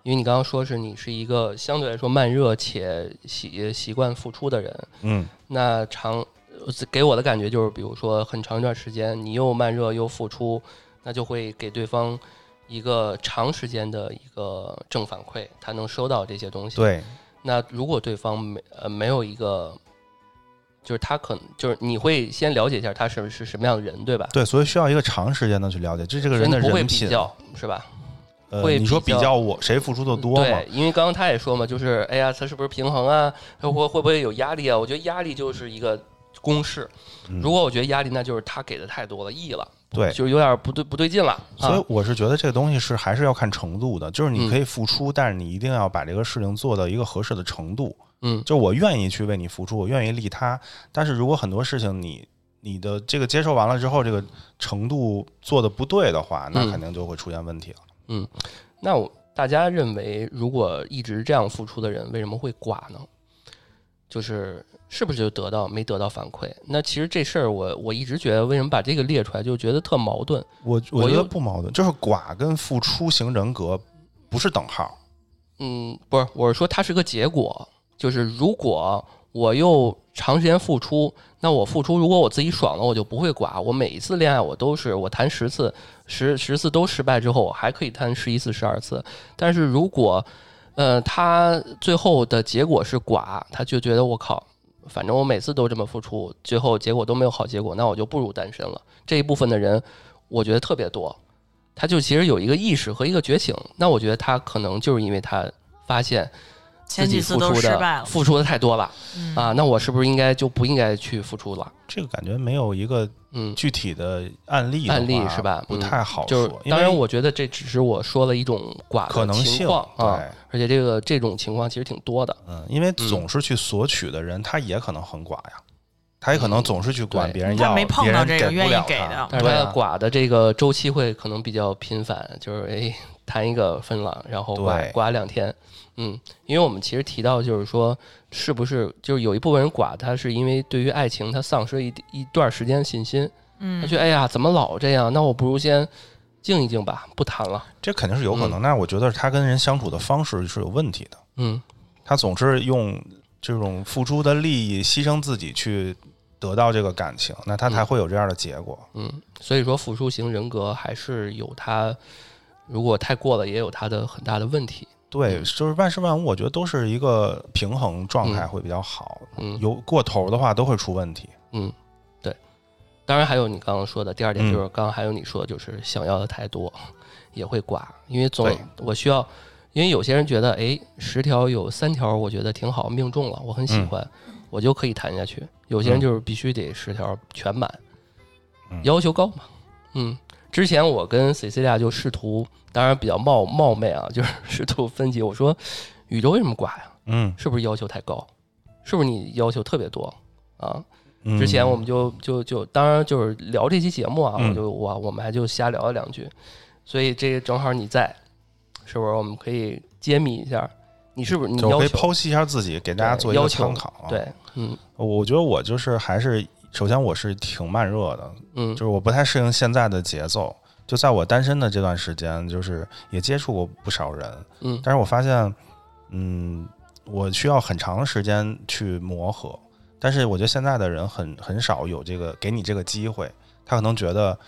因为你刚刚说是你是一个相对来说慢热且习习惯付出的人，嗯那长呃给我的感觉就是，比如说很长一段时间你又慢热又付出，那就会给对方一个长时间的一个正反馈，他能收到这些东西。对，那如果对方没呃没有一个就是他可能就是你会先了解一下他是是什么样的人，对吧？对，所以需要一个长时间的去了解，这这个人的所以你不会人品。比较是吧？呃，你说比较我谁付出的多吗对？，因为刚刚他也说嘛，就是哎呀，他是不是平衡啊？他会会不会有压力啊？我觉得压力就是一个公式。嗯如果我觉得压力，那就是他给的太多了，E 了，对就是有点不对不对劲了。啊，所以我是觉得这个东西是还是要看程度的，就是你嗯可以付出，但是你一定要把这个事情做到一个合适的程度。嗯就我愿意去为你付出，我愿意利他，但是如果很多事情你你的这个接受完了之后，这个程度做的不对的话，那嗯肯定就会出现问题了。那我大家认为，如果一直这样付出的人，为什么会寡呢？就是是不是就得到没得到反馈？那其实这事儿我我一直觉得，为什么把这个列出来，就觉得特矛盾。我我觉得不矛盾，就是寡跟付出型人格不是等号。嗯，不是，我是说它是个结果，就是如果我又长时间付出，那我付出如果我自己爽了，我就不会寡。我每一次恋爱我都是我谈十次，十十次都失败之后，我还可以谈十一次、十二次。但是如果呃他最后的结果是寡，他就觉得我靠，反正我每次都这么付出，最后结果都没有好结果，那我就不如单身了。这一部分的人，我觉得特别多。他就其实有一个意识和一个觉醒，那我觉得他可能就是因为他发现自己前几次都付出的失败了，付出的太多了、嗯。啊，那我是不是应该就不应该去付出了？这个感觉没有一个嗯，具体的案例的案例是吧？嗯。不太好就是说。当然，我觉得这只是我说了一种寡的情可能性况啊，而且这个这种情况其实挺多的。嗯，因为总是去索取的人，他也可能很寡呀，他也可能总是去管别人要，没碰到这个愿意给的。但是他对啊。寡的这个周期会可能比较频繁，就是哎谈一个分了，然后寡对。寡两天，嗯，因为我们其实提到就是说，是不是就是有一部分人寡，他是因为对于爱情他丧失了一一段时间信心，嗯。他嗯觉得哎呀怎么老这样，那我不如先静一静吧，不谈了，这肯定是有可能。那我觉得他跟人相处的方式是有问题的，嗯。他总是用这种付出的利益牺牲自己去得到这个感情，那他才会有这样的结果。嗯，所以说付出型人格还是有他，如果太过了，也有它的很大的问题，对，嗯就是万事万物，我觉得都是一个平衡状态会比较好。嗯有过头的话都会出问题。嗯，对。当然还有你刚刚说的第二点，嗯就是刚刚还有你说的就是想要的太多，也会挂，因为总我需要，因为有些人觉得，哎，十条有三条我觉得挺好，命中了，我很喜欢，我就可以谈下去。有些人嗯就是必须得十条全满，嗯要求高嘛。嗯，之前我跟 Cecilia 就试图，当然比较冒冒昧啊，(laughs) 就是试图分析，我说宇宙为什么挂呀？嗯，是不是要求太高？是不是你要求特别多啊？嗯之前我们就就就当然就是聊这期节目啊，嗯我就我我们还就瞎聊了两句，所以这个正好你在，是不是？我们可以揭秘一下，你是不是你就可以要剖析一下自己，给大家做一个参考。啊对，嗯我觉得我就是还是，首先我是挺慢热的，嗯就是我不太适应现在的节奏。就在我单身的这段时间，就是也接触过不少人，嗯但是我发现，嗯，我需要很长的时间去磨合。但是我觉得现在的人很很少有这个给你这个机会，他可能觉得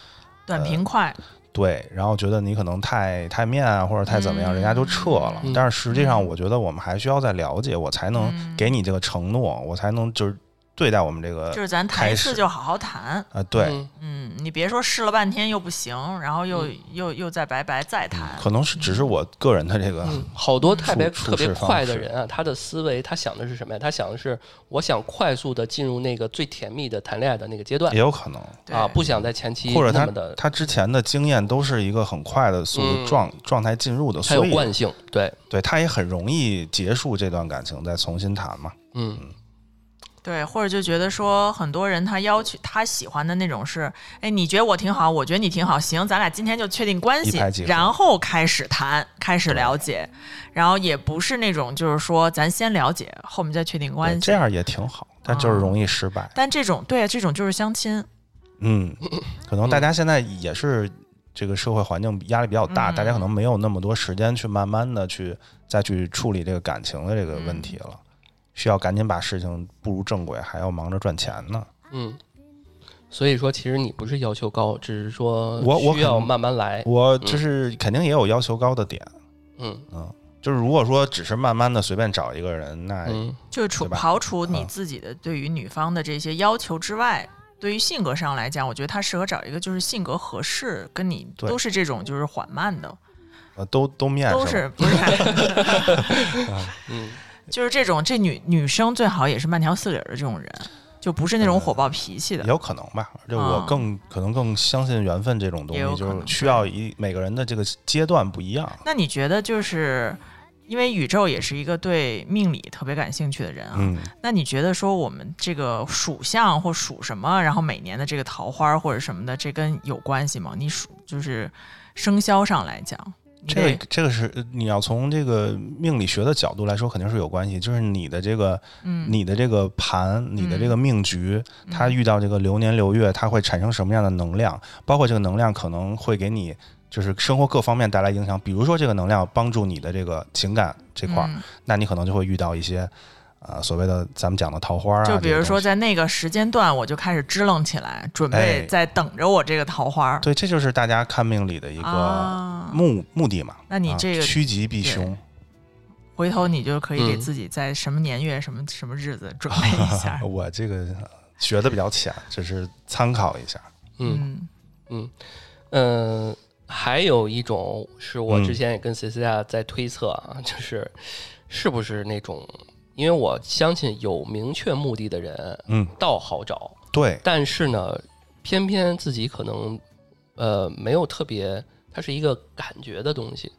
短平快，对，然后觉得你可能太太面啊，或者太怎么样，嗯人家就撤了。嗯但是实际上，嗯我觉得我们还需要再了解，我才能嗯给你这个承诺，我才能就是对待我们这个就是咱谈一次就好好谈。啊，对，嗯。嗯，你别说试了半天又不行，然后又、又又再白白再谈。可能是只是我个人的这个，嗯，好多特别特别快的人啊，他的思维他想的是什么呀？他想的是我想快速的进入那个最甜蜜的谈恋爱的那个阶段。也有可能，啊，不想在前期或者他那么的，他之前的经验都是一个很快的速度嗯。状状态进入的，他有所以惯性，对，对他也很容易结束这段感情，再重新谈嘛。嗯对，或者就觉得说，很多人他要求他喜欢的那种是，哎，你觉得我挺好，我觉得你挺好，行，咱俩今天就确定关系然后开始谈，开始了解，然后也不是那种就是说咱先了解，后面再确定关，系。这样也挺好，但就是容易失败。但这种对啊，这种就是相亲，嗯，可能大家现在也是这个社会环境压力比较大，嗯大家可能没有那么多时间去慢慢的去再去处理这个感情的这个问题了，需要赶紧把事情步入正轨，还要忙着赚钱呢。嗯。所以说，其实你不是要求高，只是说我我需要慢慢来。我就是肯定也有要求高的点，嗯。嗯，就是如果说只是慢慢的随便找一个人，那嗯。就是除刨除你嗯。自己的对于女方的这些要求之外，对于性格上来讲，我觉得他适合找一个就是性格合适，跟你都是这种就是缓慢的，呃都都面都是不是？(laughs) 嗯就是这种这女女生最好也是慢条斯理儿的这种人，就不是那种火爆脾气的也。有可能吧。就我啊更可能更相信缘分这种东西，就是需要一每个人的这个阶段不一样。那你觉得就是？因为宇宙也是一个对命理特别感兴趣的人啊，嗯，那你觉得说我们这个属相或属什么，然后每年的这个桃花或者什么的，这跟有关系吗？你属就是生肖上来讲，你这个这个是呃你要从这个命理学的角度来说，肯定是有关系。就是你的这个嗯，你的这个盘，你的这个命局，嗯它遇到这个流年流月，它会产生什么样的能量？包括这个能量可能会给你就是生活各方面带来影响。比如说这个能量帮助你的这个情感这块儿，嗯那你可能就会遇到一些呃所谓的咱们讲的桃花啊。就比如说在那个时间段，我就开始支棱起来，准备哎在等着我这个桃花。对，这就是大家看命理的一个啊，目、目的嘛。啊那你这个趋吉避凶。回头你就可以给嗯自己在什么年月、什么什么日子准备一下。(laughs) 我这个学的比较浅，只是参考一下。嗯嗯嗯，还有一种是我嗯之前也跟 C C 亚在推测啊，就是是不是那种，因为我相信有明确目的的人嗯，倒好找，对，但是呢，偏偏自己可能呃没有特别，它是一个感觉的东西，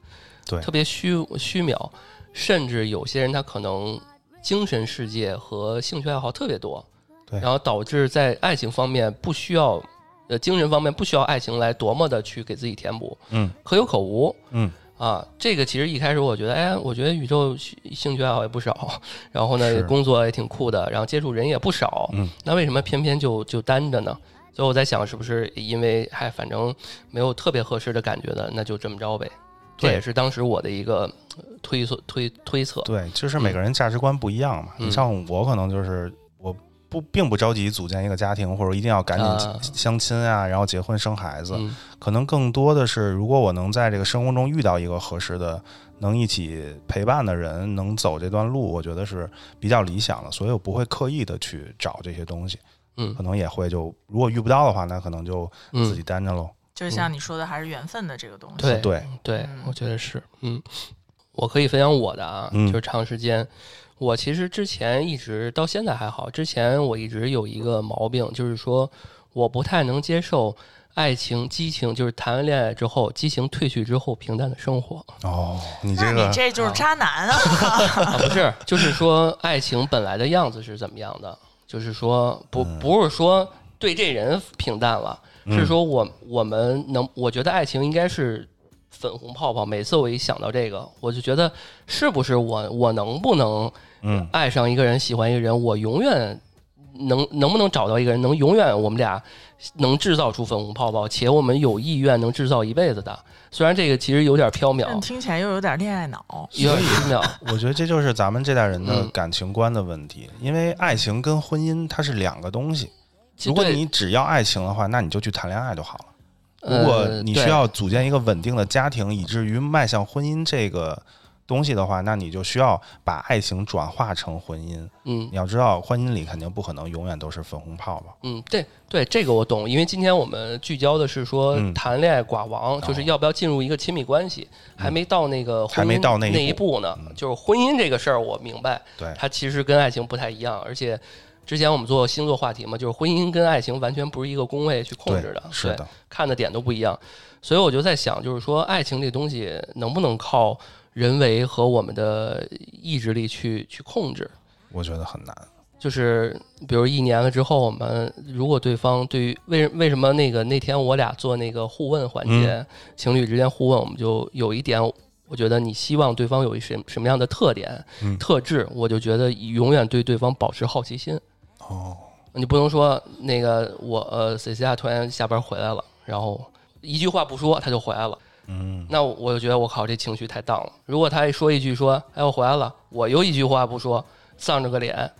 对。特别虚虚渺，甚至有些人他可能精神世界和兴趣爱好特别多，对。然后导致在爱情方面不需要，呃，精神方面不需要爱情来多么的去给自己填补，嗯。可有可无，嗯啊，这个其实一开始我觉得，哎，我觉得宇宙兴兴趣爱好也不少，然后呢，工作也挺酷的，然后接触人也不少，嗯，那为什么偏偏就就单着呢？所以我在想，是不是因为还反正没有特别合适的感觉的，那就这么着呗。这也是当时我的一个呃推测推推测。对，就是每个人价值观不一样嘛。嗯你像我，可能就是我不并不着急组建一个家庭，或者一定要赶紧啊相亲啊，然后结婚生孩子。嗯可能更多的是，如果我能在这个生活中遇到一个合适的、能一起陪伴的人，能走这段路，我觉得是比较理想的。所以我不会刻意的去找这些东西，嗯可能也会就如果遇不到的话，那可能就自己嗯，单着喽。就像你说的，还是缘分的这个东西。对对，对嗯，我觉得是。嗯，我可以分享我的啊，嗯就是长时间。我其实之前一直到现在还好，之前我一直有一个毛病，就是说我不太能接受爱情、激情，就是谈完恋爱之后，激情褪去之后平淡的生活哦，你这个你这就是渣男啊！(laughs) 啊，不是，就是说爱情本来的样子是怎么样的，就是说不嗯不是说对这人平淡了，是说我我们能，我觉得爱情应该是粉红泡泡。每次我一想到这个，我就觉得是不是我我能不能嗯爱上一个人，喜欢一个人，我永远能能不能找到一个人，能永远我们俩能制造出粉红泡泡，且我们有意愿能制造一辈子的。虽然这个其实有点缥缈，但听起来又有点恋爱脑。有点缥缈。(laughs) 我觉得这就是咱们这代人的嗯感情观的问题，因为爱情跟婚姻它是两个东西。如果你只要爱情的话，那你就去谈恋爱就好了。呃如果你需要组建一个稳定的家庭，以至于迈向婚姻这个东西的话，那你就需要把爱情转化成婚姻。嗯你要知道，婚姻里肯定不可能永远都是粉红泡泡。嗯，对对，这个我懂，因为今天我们聚焦的是说嗯谈恋爱寡王，就是哦要不要进入一个亲密关系，还没到那个婚姻还没到那那一步步呢。嗯就是婚姻这个事儿，我明白，对，它其实跟爱情不太一样，而且之前我们做星座话题嘛，就是婚姻跟爱情完全不是一个宫位去控制的，对是的，看的点都不一样。所以我就在想，就是说爱情这东西能不能靠人为和我们的意志力去去控制？我觉得很难。就是比如一年了之后，我们如果对方对于为为什么那个那天我俩做那个互问环节，嗯情侣之间互问，我们就有一点，我觉得你希望对方有一什什么样的特点、嗯特质，我就觉得永远对对方保持好奇心。哦，你不能说那个我呃 C C 亚突然下班回来了，然后一句话不说他就回来了。嗯，那我就觉得我靠，这情绪太荡了。如果他一说一句说“哎，我回来了”，我又一句话不说，丧着个脸，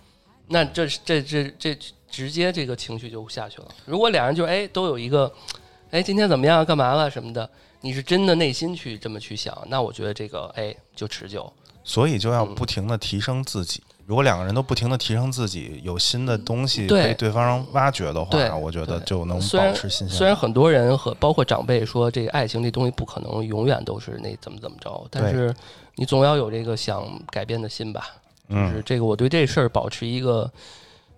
那这这这这直接这个情绪就下去了。如果俩人就哎都有一个，哎今天怎么样，干嘛了什么的，你是真的内心去这么去想，那我觉得这个哎就持久。所以就要嗯不停的提升自己。如果两个人都不停的提升自己，有新的东西被对方挖掘的话，我觉得就能保持新鲜。虽然很多人和包括长辈说，这个爱情这东西不可能永远都是那怎么怎么着，但是你总要有这个想改变的心吧。就是嗯，这个，我对这事儿保持一个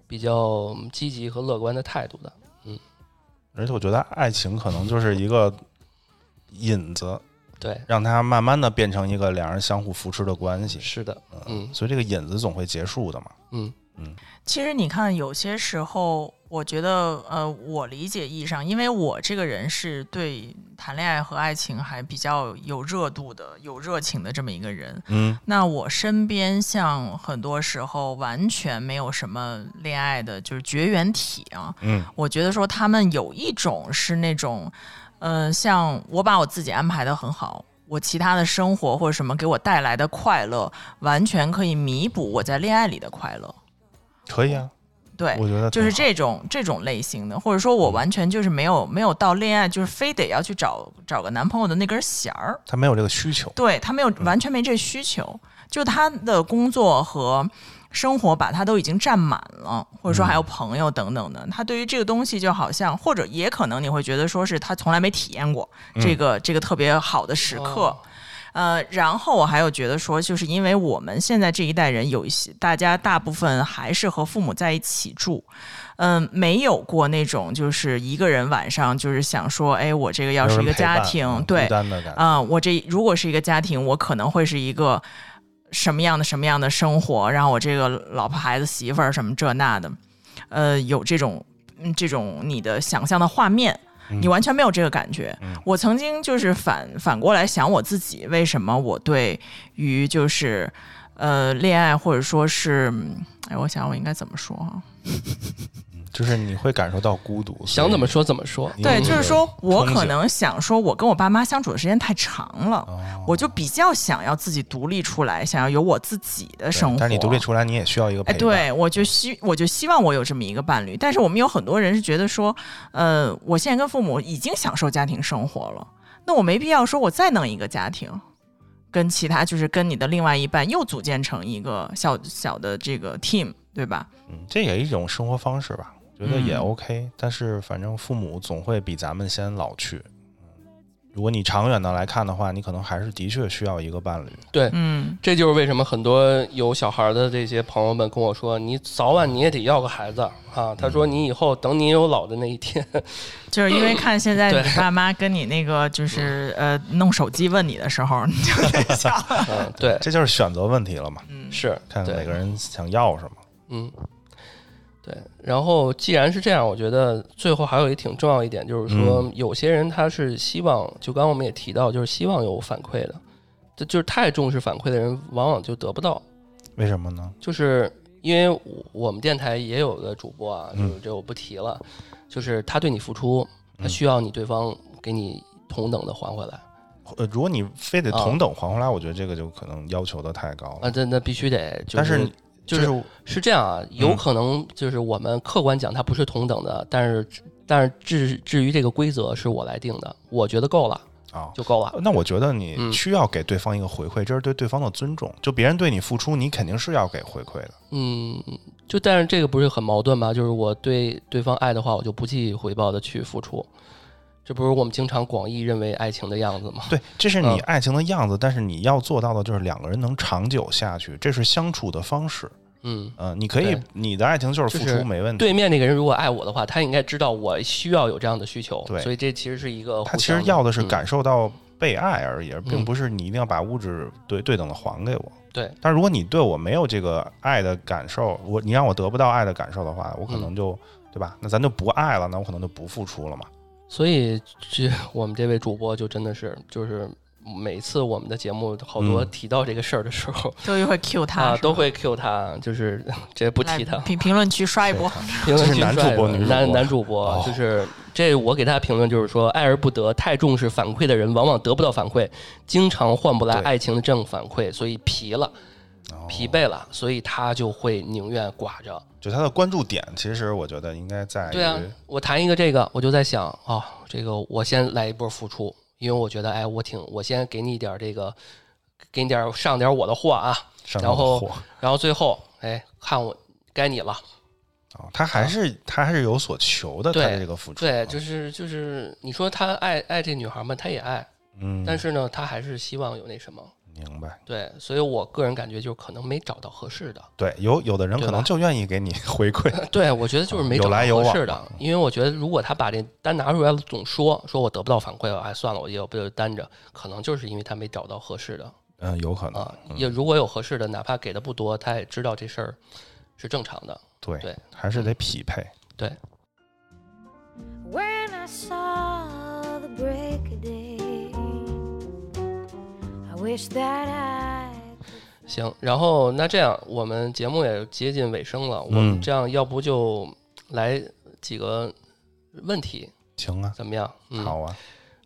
比较积极和乐观的态度的。嗯而且我觉得爱情可能就是一个引子，对，让它慢慢的变成一个两人相互扶持的关系。是的，嗯所以这个引子总会结束的嘛。嗯其实你看，有些时候，我觉得，呃，我理解意义上，因为我这个人是对谈恋爱和爱情还比较有热度的、有热情的这么一个人。嗯那我身边像很多时候完全没有什么恋爱的，就是绝缘体啊。嗯我觉得说他们有一种是那种，嗯，像我把我自己安排的很好。我其他的生活或者什么给我带来的快乐，完全可以弥补我在恋爱里的快乐。可以啊，对，我觉得就是这种这种类型的，或者说我完全就是没有没有到恋爱，就是非得要去找找个男朋友的那根弦儿。他没有这个需求。对他没有完全没这需求，就他的工作和生活把他都已经占满了，或者说还有朋友等等的。他对于这个东西就好像，或者也可能你会觉得说是他从来没体验过这个、这个特别好的时刻。哦呃，然后我还有觉得说，就是因为我们现在这一代人有一些，大家大部分还是和父母在一起住，嗯、没有过那种就是一个人晚上就是想说，哎，我这个要是一个家庭，嗯对。啊、我这如果是一个家庭，我可能会是一个什么样的什么样的生活，然后我这个老婆孩子媳妇儿什么这那的，呃，有这种嗯这种你的想象的画面。你完全没有这个感觉。嗯我曾经就是反反过来想我自己，为什么我对于就是呃恋爱或者说是，嗯哎，我想我应该怎么说哈、就是你会感受到孤独，想怎么说？怎么说。对，嗯就是说我可能想说，我跟我爸妈相处的时间太长了，哦我就比较想要自己独立出来，想要有我自己的生活。但是你独立出来，你也需要一个陪哎，对，我就希我就希望我有这么一个伴侣，但是我们有很多人是觉得说，呃，我现在跟父母已经享受家庭生活了，那我没必要说我再弄一个家庭，跟其他就是跟你的另外一半又组建成一个小小的这个 team，对吧？嗯，这也一种生活方式吧，觉得也嗯。OK、但是反正父母总会比咱们先老去。嗯如果你长远的来看的话，你可能还是的确需要一个伴侣。对，嗯，这就是为什么很多有小孩的这些朋友们跟我说，你早晚你也得要个孩子啊。他说你以后等你有老的那一天，(laughs) 就是因为看现在你爸妈跟你那个就是呃弄手机问你的时候，你就在想，嗯，对，这就是选择问题了嘛，嗯，是，看每个人想要什么。嗯，对。然后既然是这样，我觉得最后还有一挺重要一点，就是说嗯有些人他是希望，就刚刚我们也提到，就是希望有反馈的，这就是太重视反馈的人，往往就得不到。为什么呢？就是因为我我们电台也有个主播啊，就嗯是这我不提了，就是他对你付出，他嗯需要你对方给你同等的还回来呃，如果你非得啊同等还回来，我觉得这个就可能要求的太高了。啊，这那必须得，就但是就是是是这样啊，有嗯可能就是我们客观讲它不是同等的，但是但是至至于这个规则是我来定的，我觉得够了啊，就够了。那我觉得你嗯需要给对方一个回馈，这是对对方的尊重。就别人对你付出，你肯定是要给回馈的。嗯，就但是这个不是很矛盾吗？就是我对对方爱的话，我就不计回报的去付出，这不是我们经常广义认为爱情的样子吗？对，这是你嗯爱情的样子，但是你要做到的就是两个人能长久下去，这是相处的方式。嗯，嗯、你可以对，你的爱情就是付出没问题。对面那个人如果爱我的话，他应该知道我需要有这样的需求，对所以这其实是一个他其相实要的是嗯感受到被爱而已，而并嗯不是你一定要把物质对对等的还给我。对，但如果你对我没有这个爱的感受，我你让我得不到爱的感受的话，我可嗯能就、对吧？那咱就不爱了，那我可能就不付出了嘛。所以这我们这位主播就真的是就是。每次我们的节目好多嗯。提到这个事儿的时候、(laughs) 都会 Q 他，啊，是吧？都会 Q 他，就是这不提他。评评论区刷一波，(laughs) 评论这是男区帅主播女主播。男男主播、哦。就是这我给他评论就是说，爱而不得，太重视反馈的人往往得不到反馈，经常换不来爱情的正反馈，所以疲了，哦。疲惫了，所以他就会宁愿寡着。就他的关注点，其实我觉得应该在，对啊，我谈一个这个，我就在想，哦，这个我先来一波付出，因为我觉得，哎，我挺，我先给你点儿这个，给你点儿上点儿我的货啊，上然后然后最后，哎，看我该你了。哦，他还是他还是有所求的，他对的这个付出，对，就是就是，你说他爱爱这女孩嘛？他也爱，嗯，但是呢，他还是希望有那什么。明白，对，所以我个人感觉就是可能没找到合适的。对，有有的人可能就愿意给你回馈，(laughs) 对，我觉得就是没有找到合适的，因为我觉得如果他把这单拿出来总说说我得不到反馈，哎算了，我也不就单着，可能就是因为他没找到合适的嗯，有可能啊。也如果有合适的，哪怕给的不多，他也知道这事儿是正常的。对对还是得匹配。对，When I saw the wish that I 行，然后那这样，我们节目也接近尾声了，我们嗯。这样要不就来几个问题，行啊，怎么样？嗯，好啊，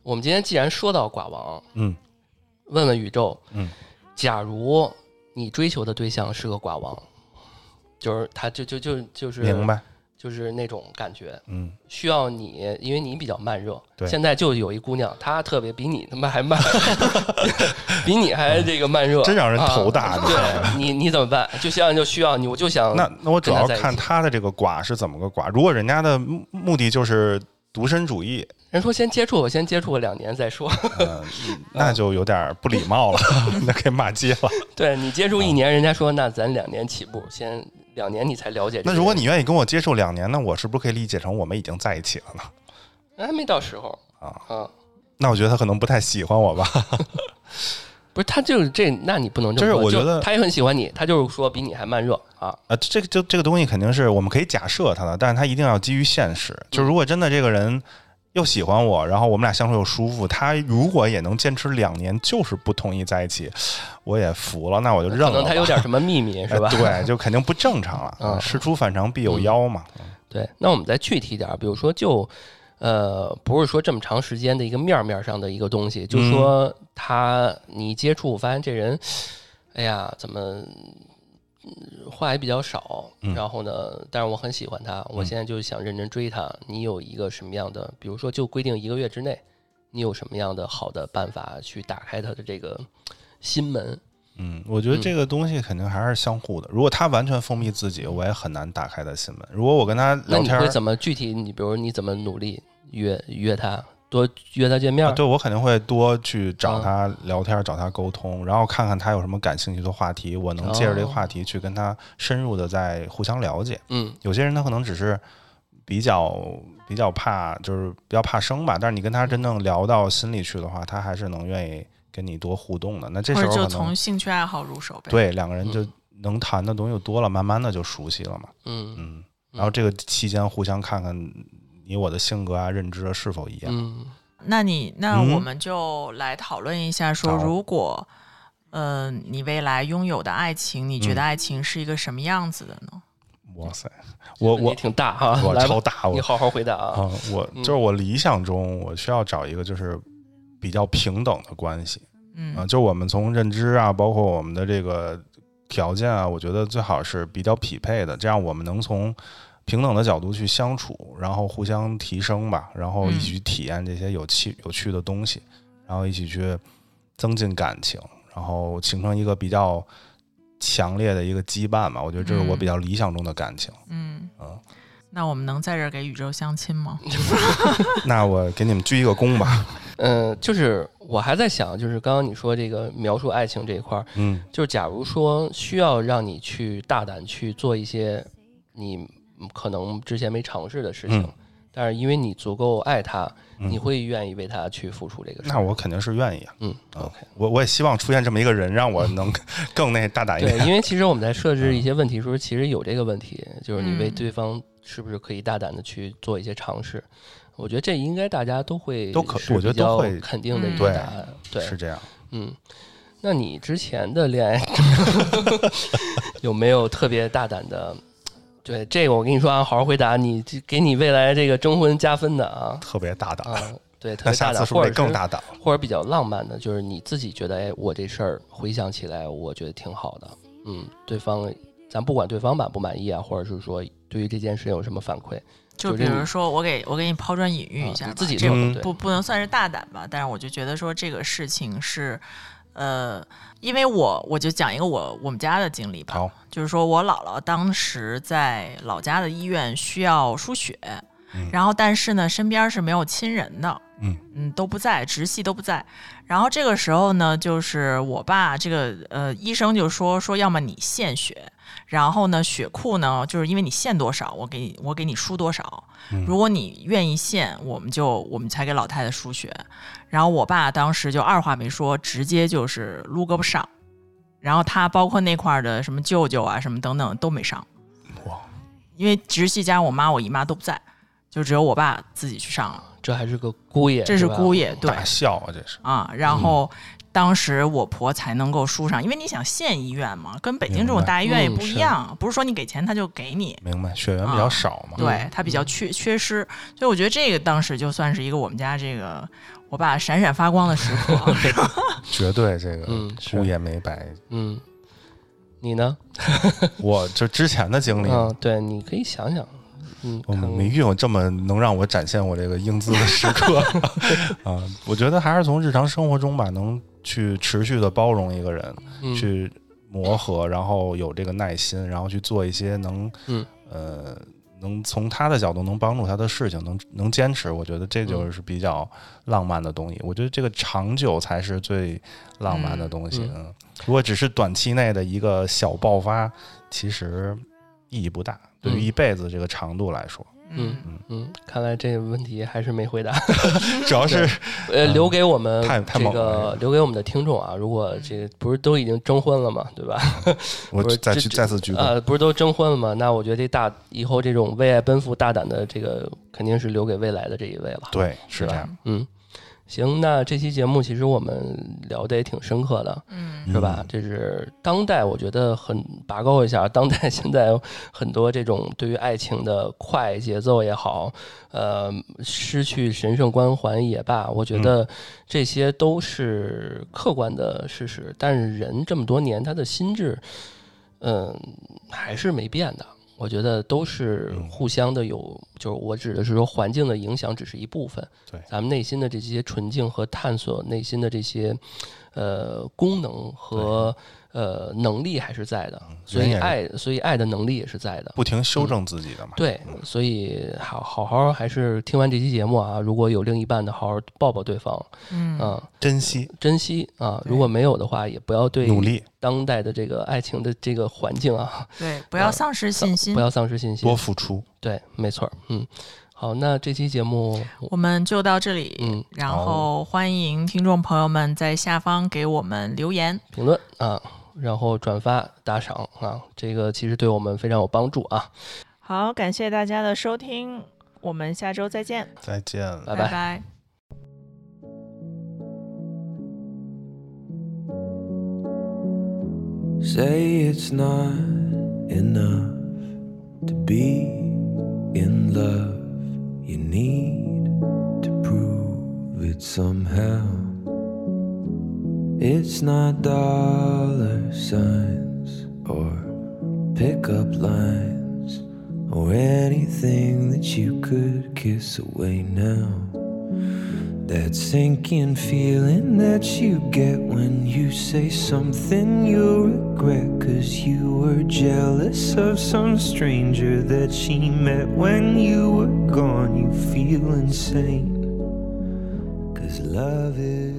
我们今天既然说到寡王，嗯。问问宇宙，嗯，假如你追求的对象是个寡王，就是他就就就就是明，白，就是那种感觉，嗯，需要你，因为你比较慢热，对现在就有一姑娘，她特别比你他妈还慢，(laughs) 比你还这个慢热，真让人头大对你你怎么办？就像就需要你，我就想那那我主要看他的这个寡是怎么个寡。如果人家的目目的就是独身主义，人说先接触，我先接触个两年再说。嗯，那就有点不礼貌了，(laughs) 那可以骂街了。对你接触一年，人家说那咱两年起步，先两年你才了解。那如果你愿意跟我接受两年，那我是不是可以理解成我们已经在一起了呢？还没到时候啊啊，那我觉得他可能不太喜欢我吧。(laughs) 不是他就是这，那你不能这么说。就就是我觉得他也很喜欢你，他就是说比你还慢热啊。啊，这个就这个东西肯定是我们可以假设他的，但是他一定要基于现实。就如果真的这个人又喜欢我，然后我们俩相处又舒服，他如果也能坚持两年，就是不同意在一起，我也服了，那我就认了。可能他有点什么秘密 (laughs) 是吧？哎对，就肯定不正常了。(laughs) 嗯事出反常必有妖嘛。对，那我们再具体点儿，比如说就，呃，不是说这么长时间的一个面儿面儿上的一个东西，就嗯说他你接触发现这人，哎呀，怎么嗯话也比较少，嗯然后呢，但是我很喜欢他，我现在就想认真追他。你有一个什么样的，比如说就规定一个月之内，你有什么样的好的办法去打开他的这个心门？嗯，我觉得这个东西肯定还是相互的。如果他完全封闭自己，我也很难打开他心门。如果我跟他聊天儿，那你会怎么具体？你比如你怎么努力约约他，多约他见面？啊对我肯定会多去找啊他聊天，找他沟通，然后看看他有什么感兴趣的话题，我能借着这个哦话题去跟他深入的再互相了解。嗯有些人他可能只是比较比较怕，就是比较怕生吧，但是你跟他真正聊到心里去的话，他还是能愿意跟你多互动的。那这时候就从兴趣爱好入手呗。，对两个人就能谈的东西多了，慢慢的就熟悉了嘛。嗯嗯，然后这个期间互相看看你我的性格啊、认知啊是否一样。嗯。那你那嗯。我们就来讨论一下，说好。如果呃你未来拥有的爱情，你觉嗯。得爱情是一个什么样子的呢？哇塞，我我挺大哈，我超大，我你好好回答啊。啊，我嗯。就是我理想中，我需要找一个就是比较平等的关系。嗯。啊，就我们从认知啊，包括我们的这个条件啊，我觉得最好是比较匹配的，这样我们能从平等的角度去相处，然后互相提升吧，然后一起去体验这些有趣有趣的东西，然后一起去增进感情，然后形成一个比较强烈的一个羁绊吧。我觉得这是我嗯比较理想中的感情。嗯嗯，那我们能在这儿给宇宙相亲吗？(laughs) (laughs) 那我给你们鞠一个躬吧。嗯，(laughs) 就是我还在想，就是刚刚你说这个描述爱情这一块儿，嗯就是假如说需要让你去大胆去做一些你可能之前没尝试的事情，嗯但是因为你足够爱他，嗯你会愿意为他去付出这个事。那我肯定是愿意啊。嗯啊，OK。我我也希望出现这么一个人，让我能 (laughs) 更那大胆一点对，点。因为其实我们在设置一些问题的时候，其实有这个问题，就是你为嗯对方是不是可以大胆的去做一些尝试。我觉得这应该大家都会都可是我觉得肯定的一嗯个答案。对，是这样。嗯，那你之前的恋爱 (laughs) 有没有特别大胆的？对这个，我跟你说啊，好好回答你，这给你未来这个征婚加分的啊特别大胆。啊，对，特别大胆，(laughs) 或者更大胆？或者比较浪漫的，就是你自己觉得，哎，我这事儿回想起来，我觉得挺好的。嗯，对方咱不管对方满不满意啊，或者是说对于这件事有什么反馈，就比如说，我给我给你抛砖引玉啊一下自己这个做的对不不能算是大胆吧，但是我就觉得说这个事情是，呃，因为我我就讲一个我我们家的经历吧，好，就是说我姥姥当时在老家的医院需要输血，然后但是呢身边是没有亲人的，嗯嗯都不在，直系都不在。然后这个时候呢，就是我爸这个呃医生就说说，要么你献血，然后呢血库呢就是因为你献多少，我给你我给你输多少。如果你愿意献，我们就我们才给老太太输血。然后我爸当时就二话没说，直接就是撸胳膊上。然后他包括那块儿的什么舅舅啊什么等等都没上，哇，因为直系加上我妈我姨妈都不在，就只有我爸自己去上了，这还是个姑爷，这是姑爷对大笑啊，这是啊。然后当时我婆才能够输上，因为你想县医院嘛，跟北京这种大医院也不嗯是一样，不是说你给钱他就给你。明白，血缘比较少嘛。对他比较缺缺失，所以我觉得这个当时就算是一个我们家这个我爸闪闪发光的时刻。(laughs) 绝对这个嗯是姑爷没白。嗯，你呢？(laughs) (laughs) 我就之前的经历，嗯，对，你可以想想，嗯，我看没遇过这么能让我展现我这个英姿的时刻啊！我觉得还是从日常生活中吧，能去持续的包容一个人，嗯去磨合，然后有这个耐心，然后去做一些能，嗯呃，能从他的角度能帮助他的事情，能能坚持。我觉得这嗯就是比较浪漫的东西。我觉得这个长久才是最浪漫的东西。嗯嗯，如果只是短期内的一个小爆发，其实意义不大。对于嗯一辈子这个长度来说，嗯嗯，看来这个问题还是没回答。(laughs) 主要是呃，留给我们这个留给我们的听众啊，如果这个不是都已经征婚了嘛，对吧？(laughs) 我不是再去这这再次鞠躬。呃，不是都征婚了嘛？那我觉得这大以后这种为爱奔赴、大胆的这个，肯定是留给未来的这一位了。对，是这样，嗯，行，那这期节目其实我们聊的也挺深刻的，嗯是吧？这是当代，我觉得很拔高一下，当代现在很多这种对于爱情的快节奏也好，呃，失去神圣光环也罢，我觉得这些都是客观的事实。但是人这么多年，他的心智，嗯、还是没变的。我觉得都是嗯。互相的有，就是我指的是说环境的影响只是一部分，对。咱们内心的这些纯净和探索内心的这些呃功能和呃能力还是在的，所以爱，所以爱的能力也是在的。不停修正自己的嘛。对，所以好好好还是听完这期节目啊，如果有另一半的，好好抱抱对方，嗯啊，珍惜，珍惜啊。如果没有的话，也不要对努力，当代的这个爱情的这个环境啊，对，不要丧失信心不。要丧失信心多。付出。对，没错，嗯。好，那这期节目，我们就到这里，嗯然后欢迎听众朋友们在下方给我们留言。评论啊，然后转发打赏啊，这个其实对我们非常有帮助啊。好，感谢大家的收听，我们下周再见。再见。拜拜拜 Say it's not enough to be in love. You need to prove it somehow. It's not dollar signs or pickup lines or anything that you could kiss away now. That sinking feeling that you get when you say something you regret. Cause you were jealous of some stranger that she met when you were gone. You feel insane. Cause love is